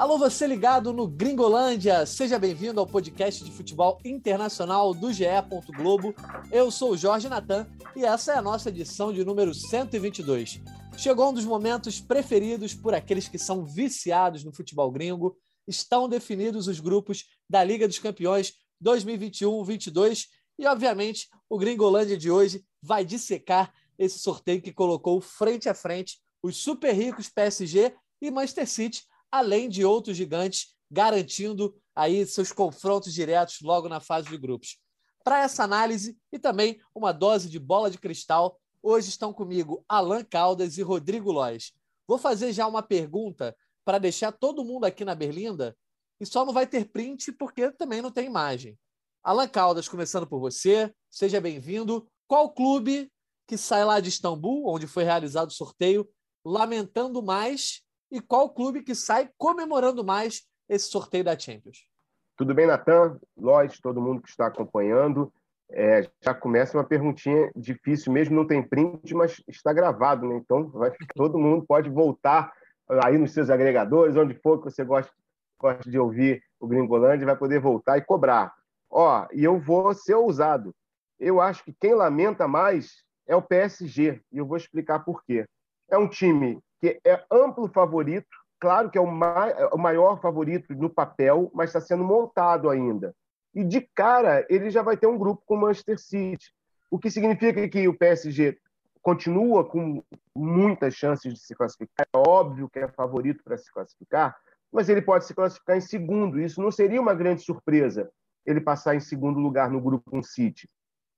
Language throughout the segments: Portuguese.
Alô, você ligado no Gringolândia, seja bem-vindo ao podcast de futebol internacional do GE. Globo. Eu sou o Jorge Natan e essa é a nossa edição de número 122. Chegou um dos momentos preferidos por aqueles que são viciados no futebol gringo. Estão definidos os grupos da Liga dos Campeões 2021-22 e, obviamente, o Gringolândia de hoje vai dissecar esse sorteio que colocou frente a frente os super ricos PSG e Manchester City, além de outros gigantes, garantindo aí seus confrontos diretos logo na fase de grupos. Para essa análise e também uma dose de bola de cristal, hoje estão comigo Alan Caldas e Rodrigo Lois. Vou fazer já uma pergunta para deixar todo mundo aqui na Berlinda e só não vai ter print porque também não tem imagem. Alan Caldas, começando por você, seja bem-vindo. Qual clube que sai lá de Istambul, onde foi realizado o sorteio, lamentando mais e qual clube que sai comemorando mais esse sorteio da Champions? Tudo bem, Natan, Lois, todo mundo que está acompanhando. É, já começa uma perguntinha difícil mesmo, não tem print, mas está gravado, né? Então vai, todo mundo pode voltar aí nos seus agregadores, onde for que você gosta, gosta de ouvir o Gringolândia, vai poder voltar e cobrar. Ó, e eu vou ser ousado. Eu acho que quem lamenta mais é o PSG, e eu vou explicar por quê. É um time que é amplo favorito, claro que é o, é o maior favorito no papel, mas está sendo montado ainda. E de cara, ele já vai ter um grupo com o Manchester City, o que significa que o PSG continua com muitas chances de se classificar. É óbvio que é favorito para se classificar, mas ele pode se classificar em segundo. Isso não seria uma grande surpresa, ele passar em segundo lugar no grupo com City.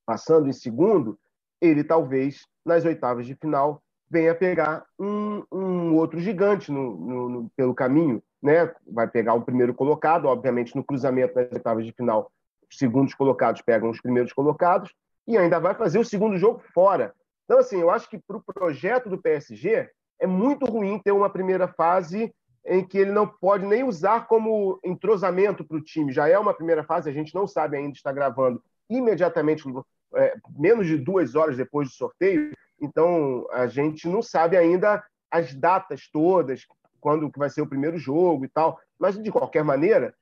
Passando em segundo, ele talvez, nas oitavas de final, venha pegar um, um outro gigante no, no, no, pelo caminho, né? Vai pegar o primeiro colocado, obviamente no cruzamento das oitavas de final, os segundos colocados pegam os primeiros colocados e ainda vai fazer o segundo jogo fora. Então, assim, eu acho que para o projeto do PSG é muito ruim ter uma primeira fase em que ele não pode nem usar como entrosamento para o time. Já é uma primeira fase, a gente não sabe ainda, está gravando imediatamente, é, menos de duas horas depois do sorteio, então, a gente não sabe ainda as datas todas, quando que vai ser o primeiro jogo e tal. Mas, de qualquer maneira,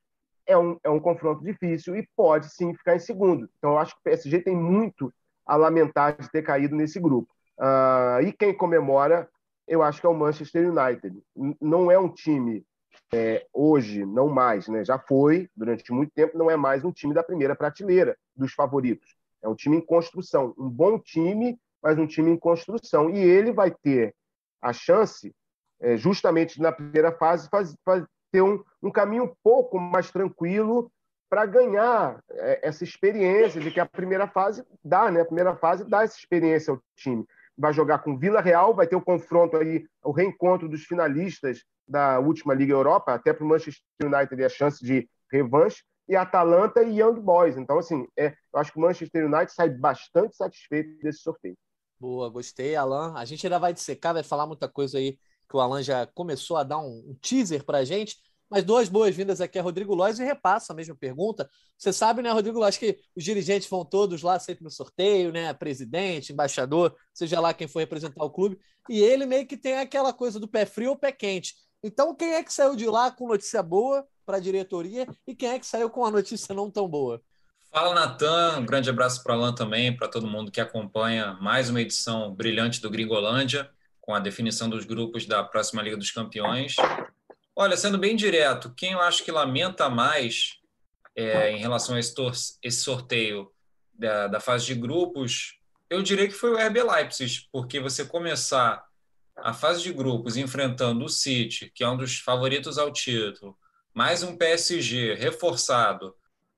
é um, é um confronto difícil e pode sim ficar em segundo. Então, eu acho que o PSG tem muito a lamentar de ter caído nesse grupo. Uh, e quem comemora, eu acho que é o Manchester United. Não é um time é, hoje, não mais, né? já foi durante muito tempo, não é mais um time da primeira prateleira dos favoritos. É um time em construção, um bom time mas um time em construção. E ele vai ter a chance, é, justamente na primeira fase, faz, faz, ter um, um caminho um pouco mais tranquilo para ganhar é, essa experiência de que a primeira fase dá, né? A primeira fase dá essa experiência ao time. Vai jogar com Vila Real, vai ter o confronto aí, o reencontro dos finalistas da última Liga Europa, até para o Manchester United a chance de revanche, e Atalanta e Young Boys. Então, assim, é, eu acho que o Manchester United sai bastante satisfeito desse sorteio. Boa, gostei, Alan. A gente ainda vai dissecar, vai falar muita coisa aí que o Alan já começou a dar um, um teaser para a gente. Mas duas boas-vindas aqui a Rodrigo Lois e repassa a mesma pergunta. Você sabe, né, Rodrigo Lois, que os dirigentes vão todos lá sempre no sorteio, né? Presidente, embaixador, seja lá quem for representar o clube. E ele meio que tem aquela coisa do pé frio ou pé quente. Então, quem é que saiu de lá com notícia boa para a diretoria e quem é que saiu com a notícia não tão boa? Fala, Natan. Um grande abraço para Alan também, para todo mundo que acompanha mais uma edição brilhante do Gringolândia, com a definição dos grupos da próxima Liga dos Campeões. Olha, sendo bem direto, quem eu acho que lamenta mais é, em relação a esse, esse sorteio da, da, fase de grupos, eu diria que foi o RB Leipzig, porque você começar a fase de grupos enfrentando o City, que é um dos favoritos ao título, mais um PSG reforçado,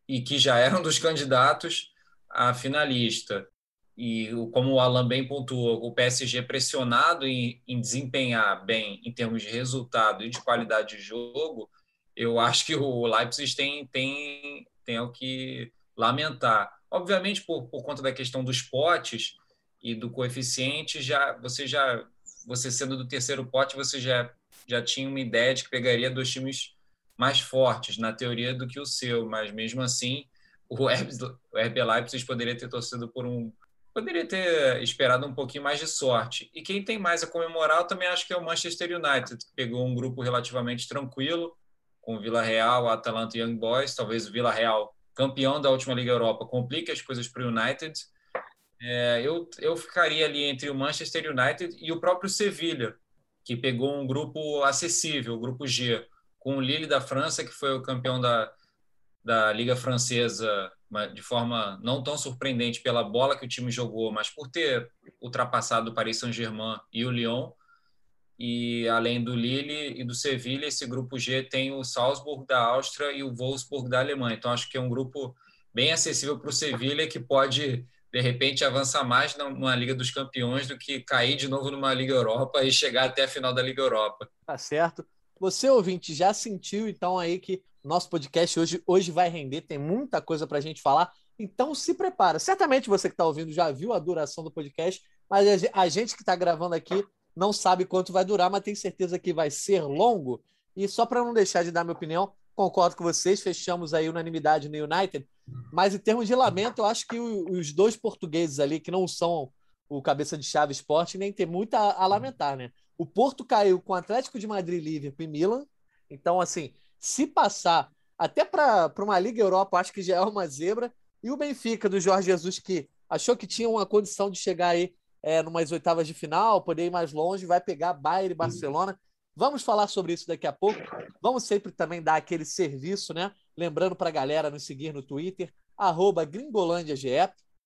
e que já eram dos candidatos a finalista. E como o Alan bem pontuou, o PSG pressionado em, em desempenhar bem em termos de resultado e de qualidade de jogo, eu acho que o Leipzig tem, tem, tem o que lamentar. Obviamente, por, por conta da questão dos potes e do coeficiente, já você já você sendo do terceiro pote, você já, já tinha uma ideia de que pegaria dois times mais fortes na teoria do que o seu, mas mesmo assim o RB Leipzig poderia ter torcido por um poderia ter esperado um pouquinho mais de sorte. E quem tem mais a comemorar, eu também acho que é o Manchester United, que pegou um grupo relativamente tranquilo, com o Vila Real, Atalanta e Young Boys. Talvez o Vila Real, campeão da última Liga Europa, complique as coisas para o United. É, eu, eu ficaria ali entre o Manchester United e o próprio Sevilha, que pegou um grupo acessível, o grupo G, com o Lille da França, que foi o campeão da, da Liga Francesa de forma não tão surpreendente pela bola que o time jogou, mas por ter ultrapassado o Paris Saint-Germain e o Lyon. E além do Lille e do Sevilha, esse grupo G tem o Salzburg da Áustria e o Wolfsburg da Alemanha. Então acho que é um grupo bem acessível para o Sevilha que pode de repente avançar mais numa Liga dos Campeões do que cair de novo numa Liga Europa e chegar até a final da Liga Europa. Tá certo. Você, ouvinte, já sentiu então aí que nosso podcast hoje, hoje vai render, tem muita coisa para a gente falar. Então se prepara. Certamente você que está ouvindo já viu a duração do podcast, mas a gente que está gravando aqui não sabe quanto vai durar, mas tem certeza que vai ser longo. E só para não deixar de dar minha opinião, concordo com vocês, fechamos aí unanimidade no United. Mas em termos de lamento, eu acho que os dois portugueses ali, que não são o cabeça de chave esporte, nem tem muito a, a lamentar, né? O Porto caiu com o Atlético de Madrid, Liverpool e Milan. Então, assim, se passar até para uma Liga Europa, acho que já é uma zebra. E o Benfica, do Jorge Jesus, que achou que tinha uma condição de chegar aí é, numas oitavas de final, poder ir mais longe, vai pegar Bayern e Barcelona. Vamos falar sobre isso daqui a pouco. Vamos sempre também dar aquele serviço, né? Lembrando para a galera nos seguir no Twitter, arroba gringolândiage.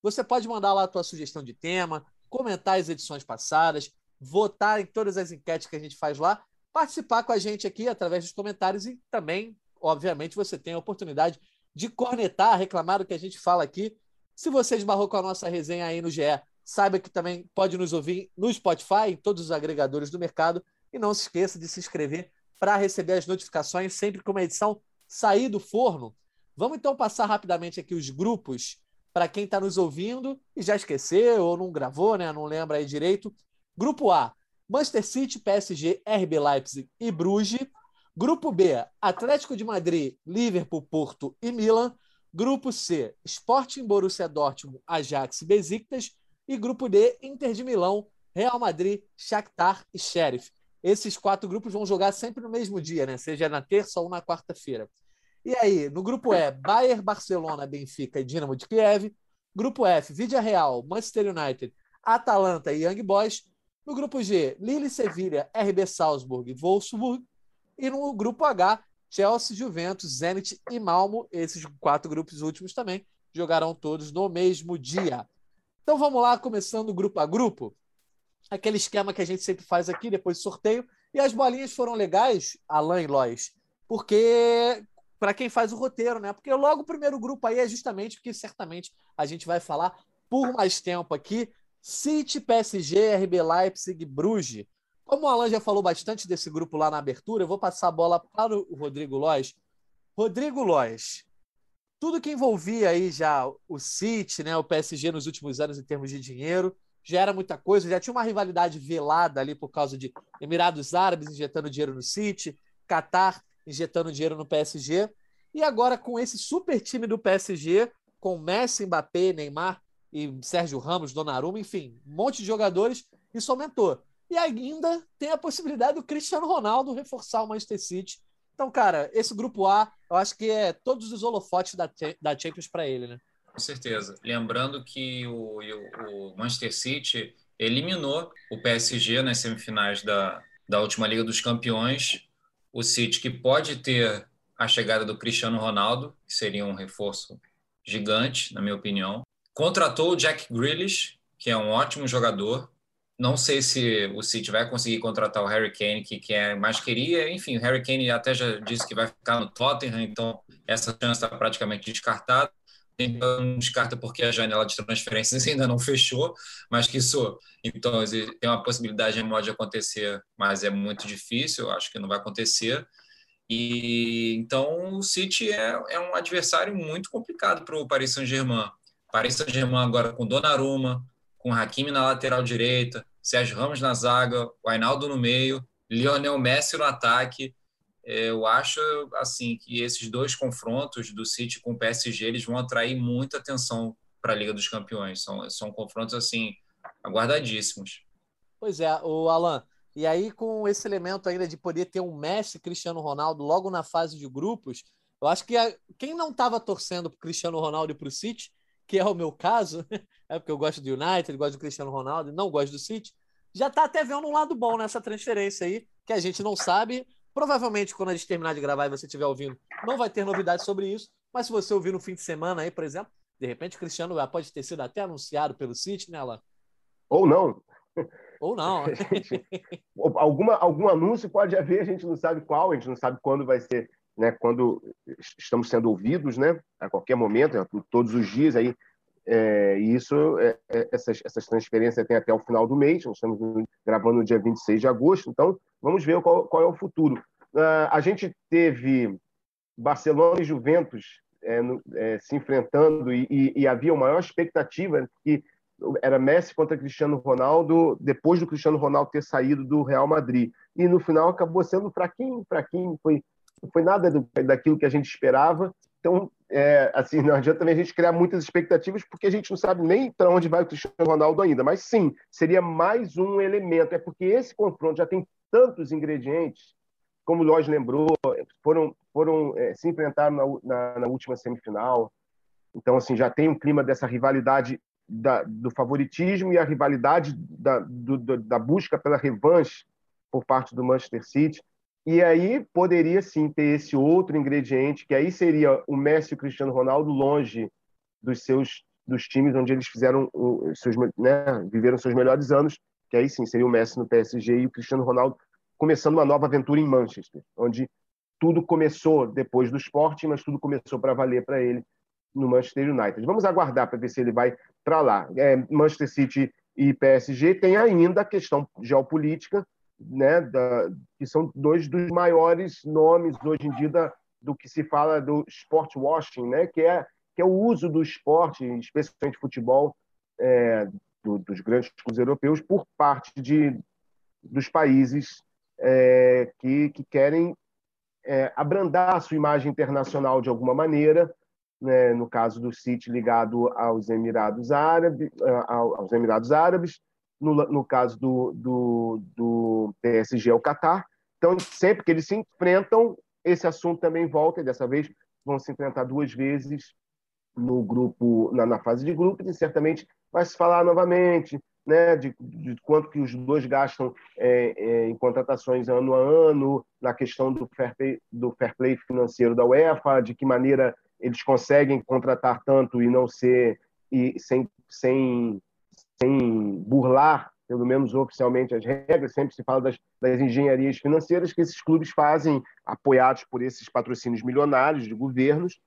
Você pode mandar lá a tua sugestão de tema, comentar as edições passadas, votar em todas as enquetes que a gente faz lá, participar com a gente aqui através dos comentários e também, obviamente, você tem a oportunidade de cornetar, reclamar do que a gente fala aqui. Se você esbarrou com a nossa resenha aí no GE, saiba que também pode nos ouvir no Spotify, em todos os agregadores do mercado e não se esqueça de se inscrever para receber as notificações sempre que uma edição sair do forno. Vamos então passar rapidamente aqui os grupos para quem está nos ouvindo e já esqueceu ou não gravou, né? Não lembra aí direito. Grupo A: Manchester City, PSG, RB Leipzig e Bruges. Grupo B: Atlético de Madrid, Liverpool, Porto e Milan. Grupo C: Sporting, Borussia Dortmund, Ajax e Besiktas. E grupo D: Inter de Milão, Real Madrid, Shakhtar e Sheriff. Esses quatro grupos vão jogar sempre no mesmo dia, né? Seja na terça ou na quarta-feira. E aí, no grupo E, Bayern, Barcelona, Benfica e Dinamo de Kiev. Grupo F, Vidia Real, Manchester United, Atalanta e Young Boys. No grupo G, Lille, Sevilha, RB Salzburg e Wolfsburg. E no grupo H, Chelsea, Juventus, Zenit e Malmo. Esses quatro grupos últimos também jogarão todos no mesmo dia. Então vamos lá, começando grupo a grupo aquele esquema que a gente sempre faz aqui, depois do sorteio. E as bolinhas foram legais, Alain e Lois, porque para quem faz o roteiro, né? Porque logo o primeiro grupo aí é justamente o que certamente a gente vai falar por mais tempo aqui. City, PSG, RB Leipzig, Bruges. Como o Alan já falou bastante desse grupo lá na abertura, eu vou passar a bola para o Rodrigo Lois. Rodrigo Lois, tudo que envolvia aí já o City, né, o PSG nos últimos anos em termos de dinheiro, já era muita coisa, já tinha uma rivalidade velada ali por causa de Emirados Árabes injetando dinheiro no City, Qatar injetando dinheiro no PSG, e agora com esse super time do PSG, com Messi, Mbappé, Neymar e Sérgio Ramos, Donnarumma, enfim, um monte de jogadores, isso aumentou. E ainda tem a possibilidade do Cristiano Ronaldo reforçar o Manchester City. Então, cara, esse grupo A, eu acho que é todos os holofotes da, da Champions para ele, né? Com certeza. Lembrando que o, o Manchester City eliminou o PSG nas semifinais da, da última Liga dos Campeões. O City, que pode ter a chegada do Cristiano Ronaldo, que seria um reforço gigante, na minha opinião. Contratou o Jack Grealish, que é um ótimo jogador. Não sei se o City vai conseguir contratar o Harry Kane, que, que é mais queria. Enfim, o Harry Kane até já disse que vai ficar no Tottenham, então essa chance está praticamente descartada não descarta porque a janela de transferências ainda não fechou, mas que isso, então, tem uma possibilidade de acontecer, mas é muito difícil, acho que não vai acontecer. E então o City é, é um adversário muito complicado para o Paris Saint-Germain. Paris Saint-Germain agora com Donnarumma, com Hakimi na lateral direita, Sérgio Ramos na zaga, o Ainaldo no meio, Lionel Messi no ataque eu acho assim que esses dois confrontos do City com o PSG eles vão atrair muita atenção para a Liga dos Campeões. São, são confrontos assim aguardadíssimos. Pois é, o Alan, E aí, com esse elemento ainda de poder ter um Messi Cristiano Ronaldo logo na fase de grupos, eu acho que a, quem não estava torcendo para Cristiano Ronaldo e para o City, que é o meu caso, é porque eu gosto do United, gosto do Cristiano Ronaldo e não gosto do City, já está até vendo um lado bom nessa transferência aí, que a gente não sabe. Provavelmente, quando a gente terminar de gravar e você estiver ouvindo, não vai ter novidades sobre isso. Mas se você ouvir no fim de semana aí, por exemplo, de repente o Cristiano pode ter sido até anunciado pelo City, né, Alan? Ou não. Ou não. gente, alguma, algum anúncio pode haver, a gente não sabe qual, a gente não sabe quando vai ser, né? Quando estamos sendo ouvidos, né? A qualquer momento, né, todos os dias aí. É, e isso, é, é, essas, essas transferências têm até o final do mês, nós estamos gravando no dia 26 de agosto, então vamos ver qual, qual é o futuro. Uh, a gente teve Barcelona e Juventus é, no, é, se enfrentando e, e, e, havia uma maior expectativa que era Messi contra Cristiano Ronaldo, depois do Cristiano Ronaldo ter saído do Real Madrid. E no final acabou sendo fraquinho, fraquinho, foi, não foi nada do, daquilo que a gente esperava. Então, é, assim, não adianta também a gente criar muitas expectativas, porque a gente não sabe nem para onde vai o Cristiano Ronaldo ainda. Mas sim, seria mais um elemento. É porque esse confronto já tem tantos ingredientes, como o Lodge lembrou, foram, foram é, se enfrentaram na, na, na última semifinal. Então, assim, já tem um clima dessa rivalidade da, do favoritismo e a rivalidade da, do, da busca pela revanche por parte do Manchester City. E aí poderia sim ter esse outro ingrediente, que aí seria o Messi e o Cristiano Ronaldo longe dos seus dos times onde eles fizeram seus, né, viveram seus melhores anos, que aí sim seria o Messi no PSG e o Cristiano Ronaldo começando uma nova aventura em Manchester, onde tudo começou depois do esporte, mas tudo começou para valer para ele no Manchester United. Vamos aguardar para ver se ele vai para lá. É, Manchester City e PSG tem ainda a questão geopolítica, né, da, que são dois dos maiores nomes hoje em dia da, do que se fala do sport washing, né, que é que é o uso do esporte, especialmente futebol, é, do, dos grandes clubes europeus, por parte de, dos países é, que, que querem é, abrandar a sua imagem internacional de alguma maneira, né, no caso do City ligado aos Emirados aos Emirados Árabes, no, no caso do, do, do PSG ao Catar. Então, sempre que eles se enfrentam, esse assunto também volta, e dessa vez vão se enfrentar duas vezes no grupo, na, na fase de grupos, e certamente vai se falar novamente né, de, de quanto que os dois gastam é, é, em contratações ano a ano, na questão do fair, play, do fair play financeiro da UEFA, de que maneira eles conseguem contratar tanto e não ser e sem, sem, sem burlar, pelo menos oficialmente, as regras. Sempre se fala das, das engenharias financeiras que esses clubes fazem, apoiados por esses patrocínios milionários de governos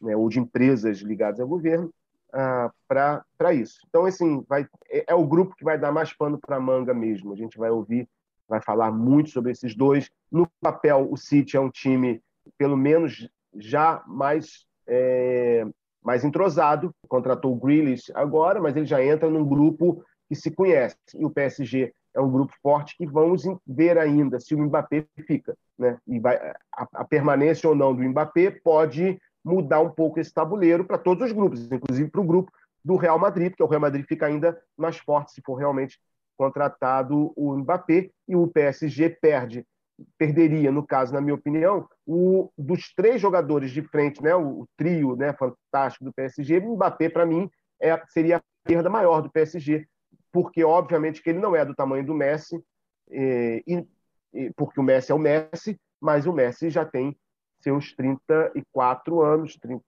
né, ou de empresas ligadas ao governo, ah, para isso. Então, assim, vai, é, é, o grupo que vai dar mais pano para manga mesmo. A gente vai ouvir, vai falar muito sobre esses dois. No papel, o City é um time, pelo menos, já mais é, mais entrosado, contratou o Grealish agora, mas ele já entra num grupo que se conhece. E o PSG é um grupo forte que vamos ver ainda se o Mbappé fica. Né? E vai, a, a permanência ou não do Mbappé pode mudar um pouco esse tabuleiro para todos os grupos, inclusive para o grupo do Real Madrid, porque o Real Madrid fica ainda mais forte se for realmente contratado o Mbappé, e o PSG perde perderia, no caso, na minha opinião, o dos três jogadores de frente, né, o, o trio né, fantástico do PSG, Mbappé, para mim, é, seria a perda maior do PSG, porque, obviamente, que ele não é do tamanho do Messi, e, e, porque o Messi é o Messi, mas o Messi já tem seus 34 anos, 30,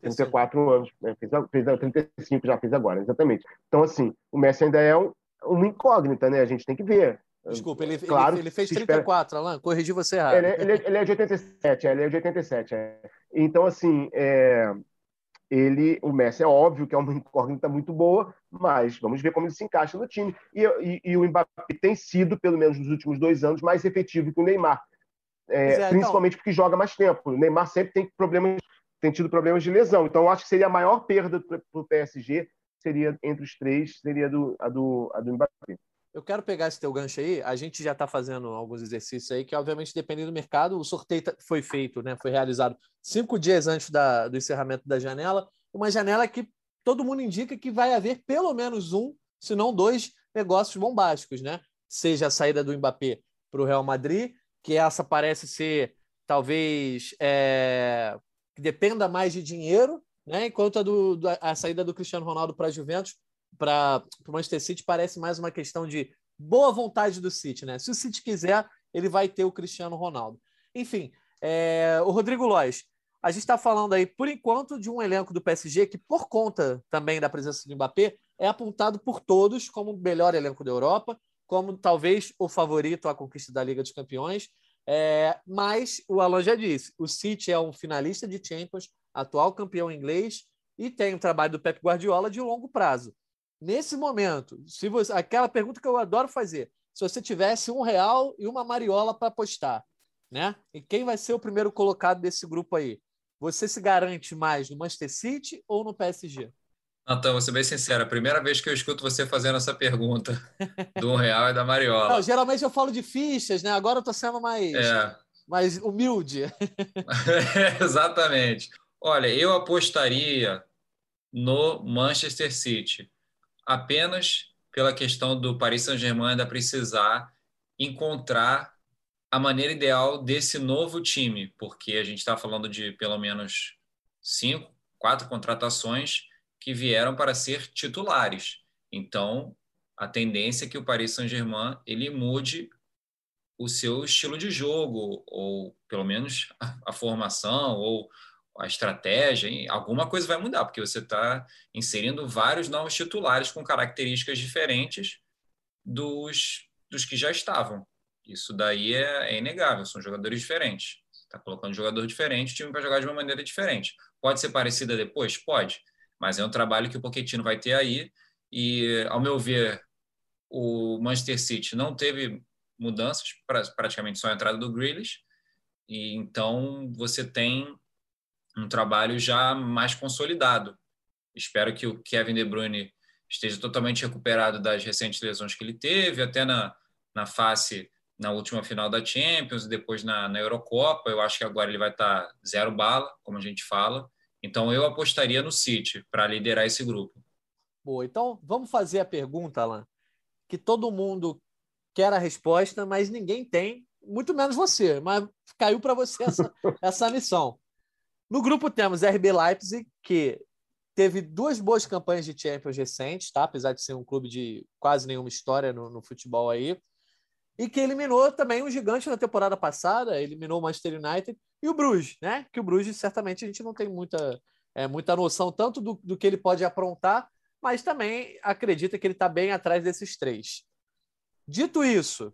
34 anos, né? fez, fez 35 já fez agora, exatamente. Então, assim, o Messi ainda é um, uma incógnita, né? A gente tem que ver. Desculpa, ele, claro, ele, ele fez 34, espera... Alan, corrigi você errado. Ele, é, ele, é, ele, é de 87, é, ele é de 87. É. Então, assim, é, ele, o Messi é óbvio que é uma incógnita muito boa, mas vamos ver como ele se encaixa no time. E, e, e o Mbappé tem sido, pelo menos nos últimos dois anos, mais efetivo que o Neymar. É, então principalmente então... porque joga mais tempo. O Neymar sempre tem problemas, tem tido problemas de lesão. Então, eu acho que seria a maior perda para o PSG, seria entre os três, seria do, a, do, a do Mbappé. Eu quero pegar esse teu gancho aí. A gente já está fazendo alguns exercícios aí que, obviamente, dependendo do mercado, o sorteio tá, foi feito, né? Foi realizado cinco dias antes da, do encerramento da janela. Uma janela que todo mundo indica que vai haver pelo menos um, se não dois, negócios bombásticos, né? seja a saída do Mbappé para o Real Madrid, que essa parece ser talvez é, que dependa mais de dinheiro, né? enquanto a, do, a saída do Cristiano Ronaldo para a Juventus, para o Manchester City, parece mais uma questão de boa vontade do City. Né? Se o City quiser, ele vai ter o Cristiano Ronaldo. Enfim, é, o Rodrigo Lois, a gente está falando aí, por enquanto, de um elenco do PSG que, por conta também da presença do Mbappé, é apontado por todos como o melhor elenco da Europa, como talvez o favorito à conquista da Liga dos Campeões. É, mas o Alan já disse: o City é um finalista de Champions, atual campeão inglês, e tem o trabalho do Pep Guardiola de longo prazo. Nesse momento, se você, aquela pergunta que eu adoro fazer: se você tivesse um real e uma mariola para apostar, né? E quem vai ser o primeiro colocado desse grupo aí? Você se garante mais no Manchester City ou no PSG? Então, vou ser bem sincero, a primeira vez que eu escuto você fazendo essa pergunta do um real e da Mariola. Não, geralmente eu falo de fichas, né? Agora eu tô sendo mais, é. mais humilde. exatamente. Olha, eu apostaria no Manchester City apenas pela questão do Paris Saint-Germain ainda precisar encontrar a maneira ideal desse novo time, porque a gente está falando de pelo menos cinco, quatro contratações que vieram para ser titulares. Então, a tendência é que o Paris Saint-Germain ele mude o seu estilo de jogo, ou pelo menos a, a formação, ou a estratégia, alguma coisa vai mudar, porque você está inserindo vários novos titulares com características diferentes dos, dos que já estavam. Isso daí é, é inegável, são jogadores diferentes. Está colocando um jogador diferente, o time vai jogar de uma maneira diferente. Pode ser parecida depois? Pode, mas é um trabalho que o Pochettino vai ter aí. E, ao meu ver, o Manchester City não teve mudanças, praticamente só a entrada do Grealish. E então você tem um trabalho já mais consolidado. Espero que o Kevin De Bruyne esteja totalmente recuperado das recentes lesões que ele teve, até na, na face na última final da Champions e depois na, na Eurocopa. Eu acho que agora ele vai estar zero bala, como a gente fala. Então eu apostaria no City para liderar esse grupo. Boa, então vamos fazer a pergunta, Alan, que todo mundo quer a resposta, mas ninguém tem, muito menos você, mas caiu para você essa, essa missão. No grupo temos RB Leipzig, que teve duas boas campanhas de Champions recentes, tá? apesar de ser um clube de quase nenhuma história no, no futebol aí e que eliminou também um gigante na temporada passada, eliminou o Manchester United e o Bruges, né? Que o Bruges certamente a gente não tem muita, é, muita noção tanto do, do que ele pode aprontar, mas também acredita que ele está bem atrás desses três. Dito isso,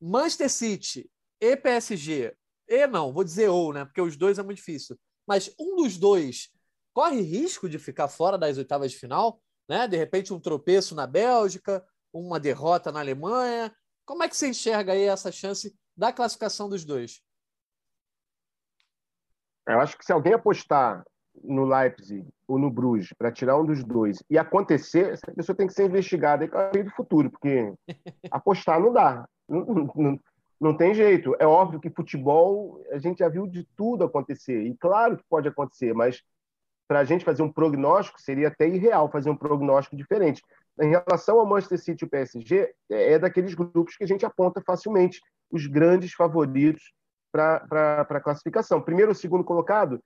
Manchester City e PSG, e não, vou dizer ou, né? Porque os dois é muito difícil, mas um dos dois corre risco de ficar fora das oitavas de final, né? De repente um tropeço na Bélgica, uma derrota na Alemanha, como é que você enxerga aí essa chance da classificação dos dois? Eu acho que se alguém apostar no Leipzig ou no Bruges para tirar um dos dois e acontecer, essa pessoa tem que ser investigada e do futuro, porque apostar não dá. Não, não, não, tem jeito. É óbvio que futebol a gente já viu de tudo acontecer. E claro que pode acontecer, mas para a gente fazer um prognóstico seria até irreal fazer um prognóstico diferente. Em relação ao Manchester City e o PSG, é, é daqueles grupos que a gente aponta facilmente os grandes favoritos para a classificação. Primeiro ou segundo colocado,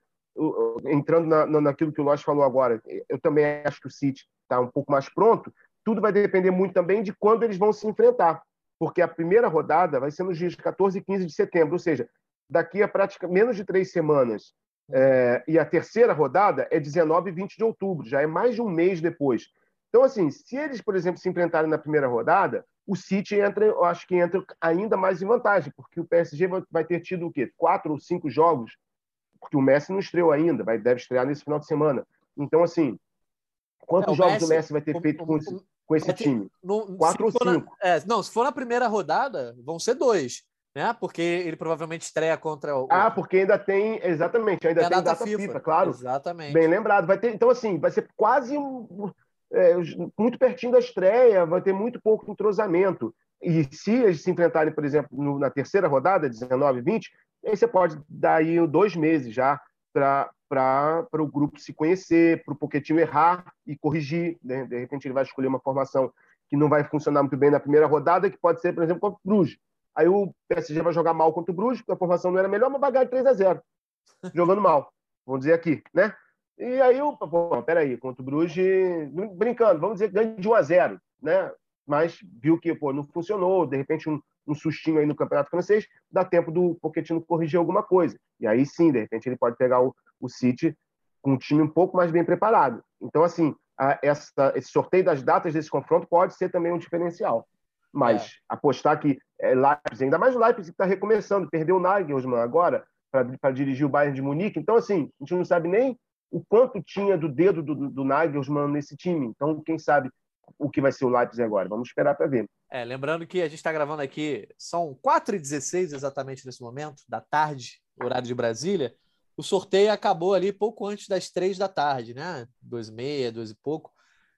entrando na, naquilo que o Lodge falou agora, eu também acho que o City está um pouco mais pronto. Tudo vai depender muito também de quando eles vão se enfrentar, porque a primeira rodada vai ser nos dias 14 e 15 de setembro, ou seja, daqui a praticamente menos de três semanas. É, e a terceira rodada é 19 e 20 de outubro, já é mais de um mês depois. Então, assim, se eles, por exemplo, se enfrentarem na primeira rodada, o City entra, eu acho que entra ainda mais em vantagem, porque o PSG vai ter tido o quê? Quatro ou cinco jogos, porque o Messi não estreou ainda, vai, deve estrear nesse final de semana. Então, assim, quantos é, jogos Messi, o Messi vai ter o, feito com, o, com esse time? No, Quatro ou cinco? Na, é, não, se for na primeira rodada, vão ser dois. Né? Porque ele provavelmente estreia contra o. Ah, porque ainda tem. Exatamente, ainda tem, tem data, data FIFA. FIFA. claro. Exatamente. Bem lembrado. Vai ter, então, assim, vai ser quase um é, muito pertinho da estreia, vai ter muito pouco entrosamento. E se eles se enfrentarem, por exemplo, no, na terceira rodada, 19 e 20, aí você pode dar aí dois meses já para o grupo se conhecer, para o Poquetinho errar e corrigir. Né? De repente ele vai escolher uma formação que não vai funcionar muito bem na primeira rodada, que pode ser, por exemplo, contra o Bruges. Aí o PSG vai jogar mal contra o Bruges, porque a formação não era melhor, mas vai ganhar 3 a 0 jogando mal, vamos dizer aqui, né? E aí, o, pô, peraí, contra o Bruges, brincando, vamos dizer que ganha de 1 a 0 né? Mas viu que pô, não funcionou, de repente um, um sustinho aí no Campeonato Francês, dá tempo do Pochettino corrigir alguma coisa. E aí sim, de repente ele pode pegar o, o City com um time um pouco mais bem preparado. Então, assim, a, essa, esse sorteio das datas desse confronto pode ser também um diferencial. Mas é. apostar que é, Leipzig, ainda mais o Leipzig que está recomeçando, perdeu o Nagelsmann agora para dirigir o Bayern de Munique. Então, assim, a gente não sabe nem o quanto tinha do dedo do, do Nagelsmann nesse time. Então, quem sabe o que vai ser o Leipzig agora? Vamos esperar para ver. É, lembrando que a gente está gravando aqui, são 4h16 exatamente nesse momento, da tarde, horário de Brasília. O sorteio acabou ali pouco antes das três da tarde, né? Duas e meia, duas e pouco.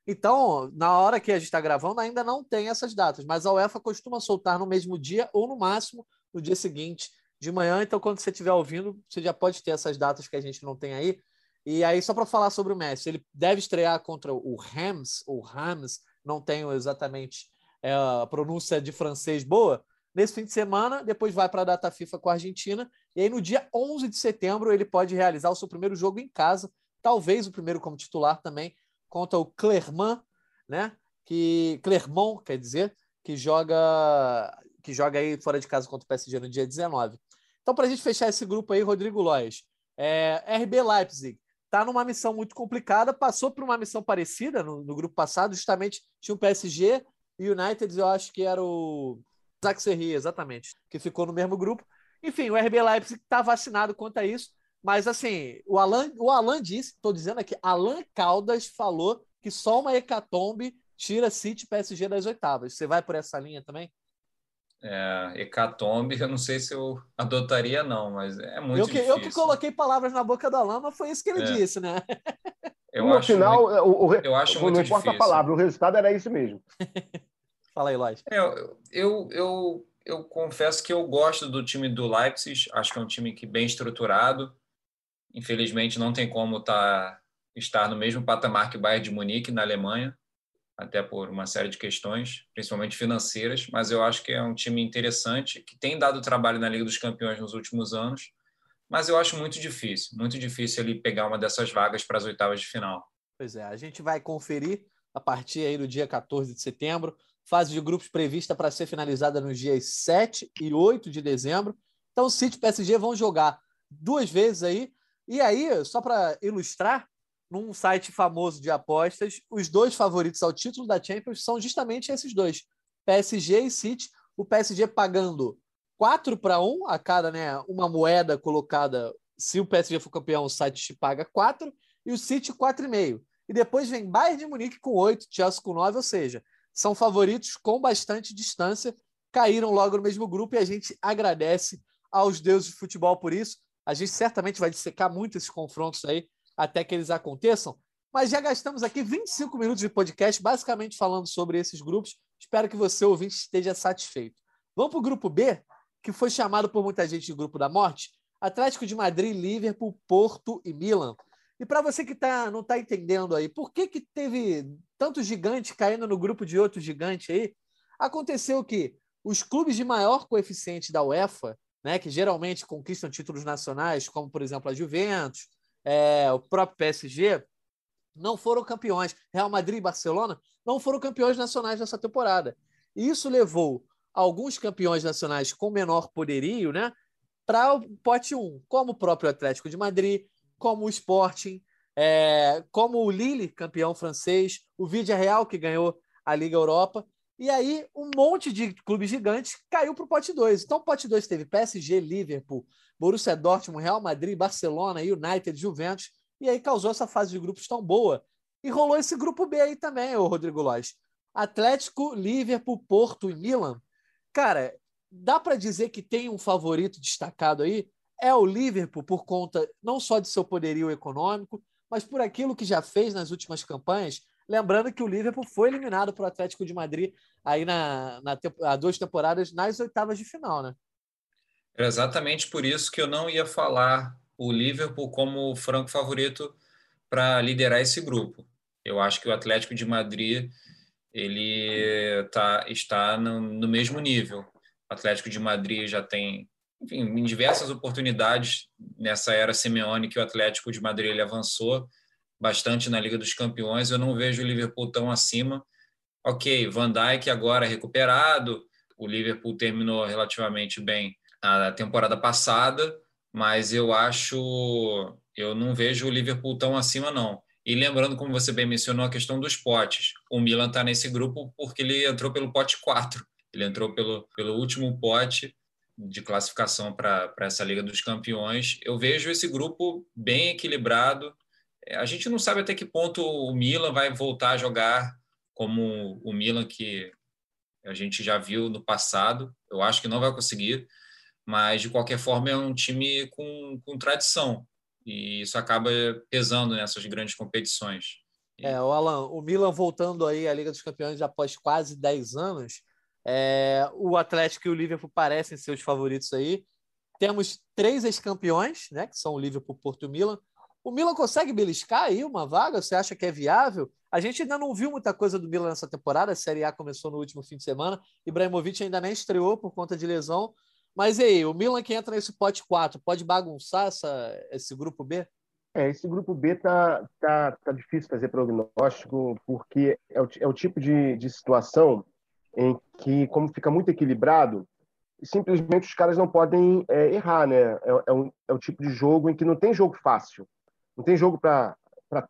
Então, na hora que a gente está gravando, ainda não tem essas datas, mas a UEFA costuma soltar no mesmo dia ou no máximo no dia seguinte de manhã. Então, quando você estiver ouvindo, você já pode ter essas datas que a gente não tem aí. E aí, só para falar sobre o Messi, ele deve estrear contra o Rams, ou Rams, não tenho exatamente é, a pronúncia de francês boa, nesse fim de semana, depois vai para a data FIFA com a Argentina, e aí no dia 11 de setembro ele pode realizar o seu primeiro jogo em casa, talvez o primeiro como titular também, contra o Clermont, né? Que Clermont, quer dizer, que joga que joga aí fora de casa contra o PSG no dia 19. Então, para a gente fechar esse grupo aí, Rodrigo Lois, é, RB Leipzig está numa missão muito complicada, passou por uma missão parecida no, no grupo passado, justamente tinha o PSG e United, eu acho que era o Zaxerri, exatamente, que ficou no mesmo grupo. Enfim, o RB Leipzig está vacinado quanto a isso, mas assim, o Alan, o Alan disse, estou dizendo aqui, Alan Caldas falou que só uma hecatombe tira City PSG das oitavas. Você vai por essa linha também? É, hecatombe, eu não sei se eu adotaria, não, mas é muito eu que, difícil. Eu que coloquei palavras na boca da lama, foi isso que ele é. disse, né? Eu no final, muito, o, o, eu acho muito não importa difícil. a palavra, o resultado era isso mesmo. Fala aí, Lois. É, eu, eu, eu, eu confesso que eu gosto do time do Leipzig, acho que é um time que bem estruturado. Infelizmente, não tem como tá, estar no mesmo patamar que o Bayern de Munique na Alemanha até por uma série de questões, principalmente financeiras, mas eu acho que é um time interessante, que tem dado trabalho na Liga dos Campeões nos últimos anos, mas eu acho muito difícil, muito difícil ele pegar uma dessas vagas para as oitavas de final. Pois é, a gente vai conferir a partir aí do dia 14 de setembro, fase de grupos prevista para ser finalizada nos dias 7 e 8 de dezembro. Então, City e PSG vão jogar duas vezes aí. E aí, só para ilustrar, num site famoso de apostas, os dois favoritos ao título da Champions são justamente esses dois, PSG e City. O PSG pagando 4 para 1 a cada, né, uma moeda colocada. Se o PSG for campeão, o site te paga 4 e o City 4,5. E depois vem Bayern de Munique com 8, Chelsea com 9, ou seja, são favoritos com bastante distância, caíram logo no mesmo grupo e a gente agradece aos deuses de futebol por isso. A gente certamente vai dissecar muito esses confrontos aí até que eles aconteçam. Mas já gastamos aqui 25 minutos de podcast, basicamente falando sobre esses grupos. Espero que você, ouvinte, esteja satisfeito. Vamos para o grupo B, que foi chamado por muita gente de grupo da morte. Atlético de Madrid, Liverpool, Porto e Milan. E para você que tá, não está entendendo aí, por que, que teve tanto gigante caindo no grupo de outro gigante aí? Aconteceu que os clubes de maior coeficiente da UEFA, né, que geralmente conquistam títulos nacionais, como por exemplo a Juventus, é, o próprio PSG, não foram campeões. Real Madrid e Barcelona não foram campeões nacionais nessa temporada. E isso levou alguns campeões nacionais com menor poderio né, para o pote 1, como o próprio Atlético de Madrid, como o Sporting, é, como o Lille, campeão francês, o Vidia Real, que ganhou a Liga Europa. E aí, um monte de clubes gigantes caiu para o pote 2. Então, o pote 2 teve PSG, Liverpool, Borussia Dortmund, Real Madrid, Barcelona, United, Juventus, e aí causou essa fase de grupos tão boa. E rolou esse grupo B aí também, o Rodrigo Lóis. Atlético, Liverpool, Porto e Milan. Cara, dá para dizer que tem um favorito destacado aí? É o Liverpool por conta não só de seu poderio econômico, mas por aquilo que já fez nas últimas campanhas. Lembrando que o Liverpool foi eliminado para o Atlético de Madrid aí na, na há duas temporadas nas oitavas de final, né? Era exatamente por isso que eu não ia falar o Liverpool como franco favorito para liderar esse grupo. Eu acho que o Atlético de Madrid ele tá, está no, no mesmo nível. O Atlético de Madrid já tem, enfim, em diversas oportunidades nessa era Simeone que o Atlético de Madrid ele avançou bastante na Liga dos Campeões. Eu não vejo o Liverpool tão acima. Ok, Van Dijk agora recuperado, o Liverpool terminou relativamente bem a temporada passada, mas eu acho, eu não vejo o Liverpool tão acima não. E lembrando, como você bem mencionou, a questão dos potes. O Milan está nesse grupo porque ele entrou pelo pote 4. Ele entrou pelo, pelo último pote de classificação para essa Liga dos Campeões. Eu vejo esse grupo bem equilibrado. É, a gente não sabe até que ponto o Milan vai voltar a jogar como o Milan que a gente já viu no passado. Eu acho que não vai conseguir, mas de qualquer forma é um time com, com tradição e isso acaba pesando nessas grandes competições. É, o Alan, o Milan voltando aí à Liga dos Campeões após quase 10 anos, é, o Atlético e o Liverpool parecem ser os favoritos aí. Temos três ex-campeões, né, que são o Liverpool, Porto e o Milan. O Milan consegue beliscar aí uma vaga? Você acha que é viável? A gente ainda não viu muita coisa do Milan nessa temporada. A Série A começou no último fim de semana. Ibrahimovic ainda nem estreou por conta de lesão. Mas e aí, o Milan que entra nesse pote 4, pode bagunçar essa, esse grupo B? É, esse grupo B tá, tá, tá difícil fazer prognóstico, porque é o, é o tipo de, de situação em que, como fica muito equilibrado, simplesmente os caras não podem é, errar, né? É, é, um, é o tipo de jogo em que não tem jogo fácil, não tem jogo para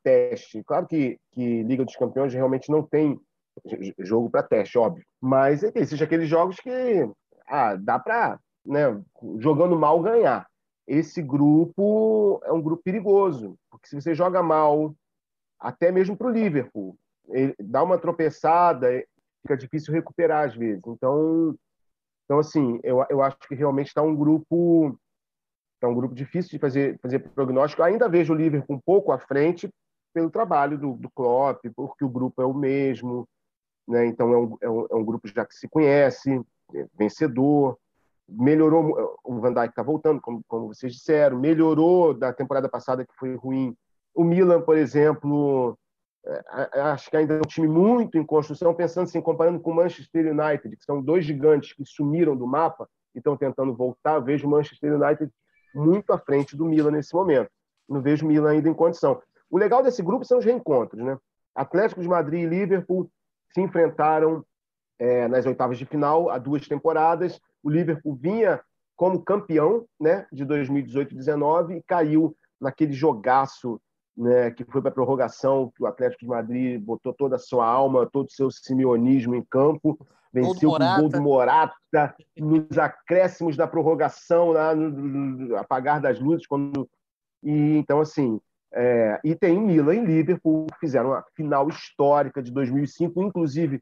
teste. Claro que, que Liga dos Campeões realmente não tem jogo para teste, óbvio. Mas existem aqueles jogos que ah, dá para né, jogando mal, ganhar. Esse grupo é um grupo perigoso, porque se você joga mal, até mesmo para o Liverpool, dá uma tropeçada, fica difícil recuperar às vezes. Então, então assim, eu, eu acho que realmente está um grupo é um grupo difícil de fazer, fazer prognóstico. Ainda vejo o Liverpool um pouco à frente pelo trabalho do, do Klopp, porque o grupo é o mesmo, né? então é um, é um, é um grupo já que se conhece, é vencedor melhorou, o Van Dijk está voltando, como, como vocês disseram, melhorou da temporada passada que foi ruim. O Milan, por exemplo, é, acho que ainda é um time muito em construção, pensando assim, comparando com o Manchester United, que são dois gigantes que sumiram do mapa e estão tentando voltar, vejo o Manchester United muito à frente do Milan nesse momento. Não vejo o Milan ainda em condição. O legal desse grupo são os reencontros, né? Atlético de Madrid e Liverpool se enfrentaram é, nas oitavas de final há duas temporadas. O Liverpool vinha como campeão né, de 2018-19 e caiu naquele jogaço né, que foi para a prorrogação, que o Atlético de Madrid botou toda a sua alma, todo o seu simeonismo em campo, venceu com o gol do Morata nos acréscimos da prorrogação, lá no, no apagar das luzes. Quando... E, então, assim, é... e tem Milan e Liverpool, fizeram uma final histórica de 2005, inclusive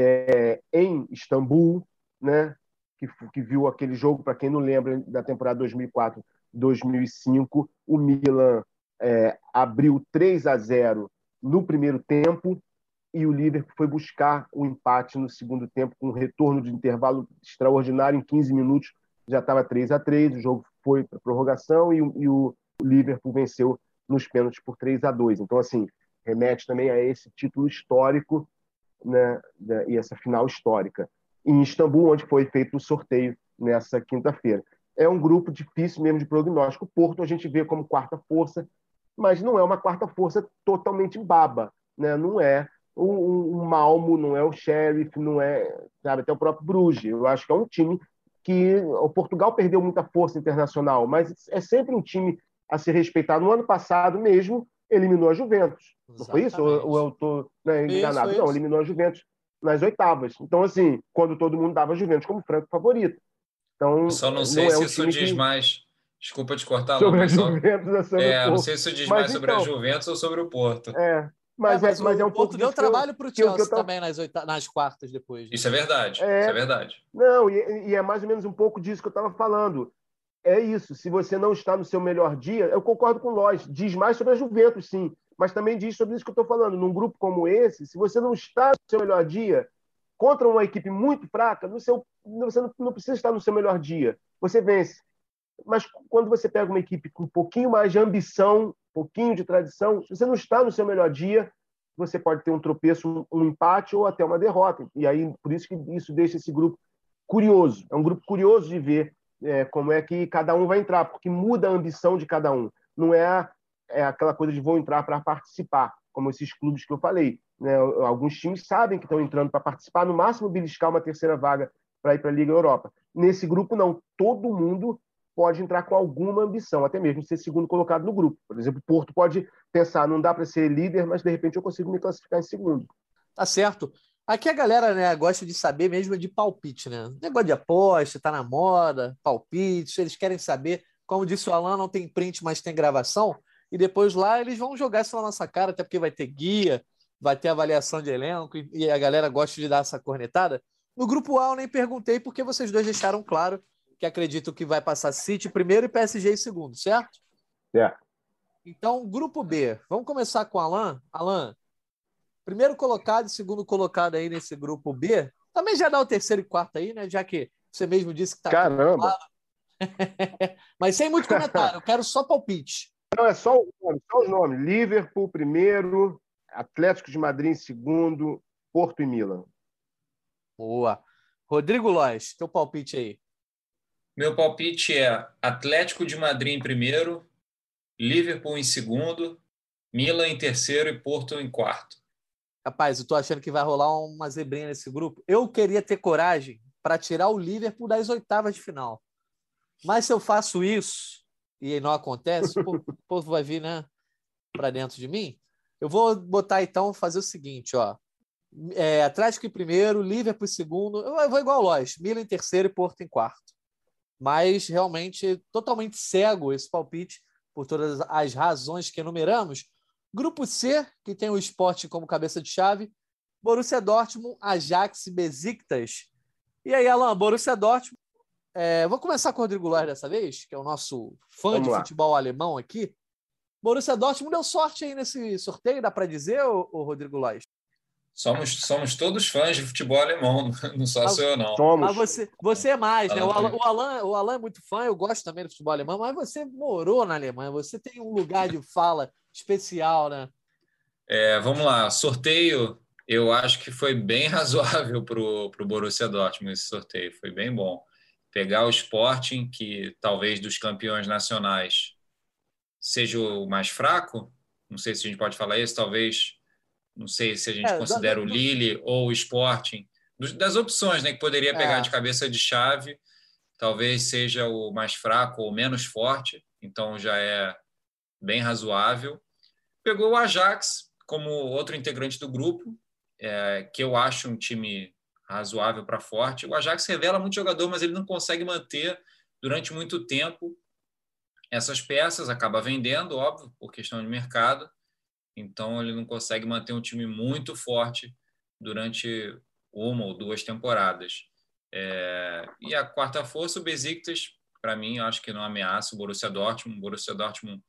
é, em Istambul, né? Que, que, viu aquele jogo, para quem não lembra, da temporada 2004-2005, o Milan é, abriu 3 a 0 no primeiro tempo e o Liverpool foi buscar o empate no segundo tempo com um retorno de intervalo extraordinário em 15 minutos já estava 3 a 3 o jogo foi para prorrogação e, e, o Liverpool venceu nos pênaltis por 3 a 2 então assim remete também a esse título histórico né, e essa final histórica em Istambul, onde foi feito o sorteio nessa quinta-feira. É um grupo difícil mesmo de prognóstico. O Porto a gente vê como quarta força, mas não é uma quarta força totalmente baba, né? Não é o, o Malmo, não é o Sheriff, não é, sabe, até o próprio Bruges. Eu acho que é um time que o Portugal perdeu muita força internacional, mas é sempre um time a ser respeitado. No ano passado mesmo, eliminou a Juventus. Não foi isso? Ou, ou eu estou né, enganado? Isso, não, eliminou a Juventus nas oitavas. Então, assim, quando todo mundo dava a Juventus como franco favorito. Então, eu só não sei não é se isso diz que... mais. Desculpa te cortar, sobre a Juventus, sobre é, o Porto. não sei se isso diz mas, mais sobre então, a Juventus ou sobre o Porto. É, mas, é, mas, é, mas é um pouco. deu trabalho para o Chelsea eu, também nas, oita... nas quartas depois. Né? Isso é verdade. É, isso é verdade. Não, e, e, é mais ou menos um pouco disso que eu estava falando. É isso. Se você não está no seu melhor dia, eu concordo com Lois. Diz mais sobre a Juventus, sim mas também diz sobre isso que eu estou falando. Num grupo como esse, se você não está no seu melhor dia, contra uma equipe muito fraca, no seu, você não precisa estar no seu melhor dia. Você vence. Mas quando você pega uma equipe com um pouquinho mais de ambição, um pouquinho de tradição, se você não está no seu melhor dia, você pode ter um tropeço, um empate ou até uma derrota. E aí, por isso que isso deixa esse grupo curioso. É um grupo curioso de ver é, como é que cada um vai entrar, porque muda a ambição de cada um. Não é, é aquela coisa de vou entrar para participar, como esses clubes que eu falei. Né? Alguns times sabem que estão entrando para participar, no máximo beliscar uma terceira vaga para ir para a Liga Europa. Nesse grupo, não. Todo mundo pode entrar com alguma ambição, até mesmo ser segundo colocado no grupo. Por exemplo, o Porto pode pensar, não dá para ser líder, mas de repente eu consigo me classificar em segundo. Tá certo. Aqui a galera né, gosta de saber mesmo de palpite, né? Negócio de aposta, tá na moda, palpite, eles querem saber. Como disse o Alan, não tem print, mas tem gravação. E depois lá eles vão jogar isso na nossa cara, até porque vai ter guia, vai ter avaliação de elenco, e a galera gosta de dar essa cornetada. No grupo A eu nem perguntei, porque vocês dois deixaram claro que acredito que vai passar City primeiro e PSG em segundo, certo? É. Então, grupo B. Vamos começar com Alan. Alan, primeiro colocado e segundo colocado aí nesse grupo B. Também já dá o terceiro e quarto aí, né? Já que você mesmo disse que tá. Caramba! Mas sem muito comentário, eu quero só palpite. Não, é só, nome, só os nomes. Liverpool primeiro, Atlético de Madrid em segundo, Porto e Milan. Boa. Rodrigo Lois, teu palpite aí. Meu palpite é Atlético de Madrid em primeiro, Liverpool em segundo, Milan em terceiro e Porto em quarto. Rapaz, eu tô achando que vai rolar uma zebrinha nesse grupo. Eu queria ter coragem para tirar o Liverpool das oitavas de final. Mas se eu faço isso e não acontece, o povo vai vir, né, para dentro de mim. Eu vou botar então fazer o seguinte, ó. É, Atlético em primeiro, Liverpool em segundo. Eu vou igual a Milan em terceiro e Porto em quarto mas realmente totalmente cego esse palpite por todas as razões que enumeramos. Grupo C, que tem o esporte como cabeça de chave, Borussia Dortmund, Ajax e Besiktas. E aí, Alan, Borussia Dortmund. É, vou começar com o Rodrigo Lóis dessa vez, que é o nosso fã Vamos de lá. futebol alemão aqui. Borussia Dortmund deu sorte aí nesse sorteio, dá para dizer, o Rodrigo Lóis? Somos, somos todos fãs de futebol alemão, não só sou eu, não. Somos. Mas você, você é mais, né? O Alan, o, Alan, o Alan é muito fã, eu gosto também do futebol alemão, mas você morou na Alemanha, você tem um lugar de fala especial, né? É, vamos lá, sorteio, eu acho que foi bem razoável para o Borussia Dortmund esse sorteio, foi bem bom. Pegar o Sporting, que talvez dos campeões nacionais seja o mais fraco, não sei se a gente pode falar isso, talvez não sei se a gente é, considera o Lille ou o Sporting. Das opções né, que poderia pegar é. de cabeça de chave, talvez seja o mais fraco ou menos forte, então já é bem razoável. Pegou o Ajax como outro integrante do grupo, é, que eu acho um time razoável para forte. O Ajax revela muito jogador, mas ele não consegue manter durante muito tempo essas peças, acaba vendendo, óbvio, por questão de mercado. Então ele não consegue manter um time muito forte durante uma ou duas temporadas. É... e a quarta força, o Besiktas, para mim, eu acho que não ameaça o Borussia Dortmund. O Borussia Dortmund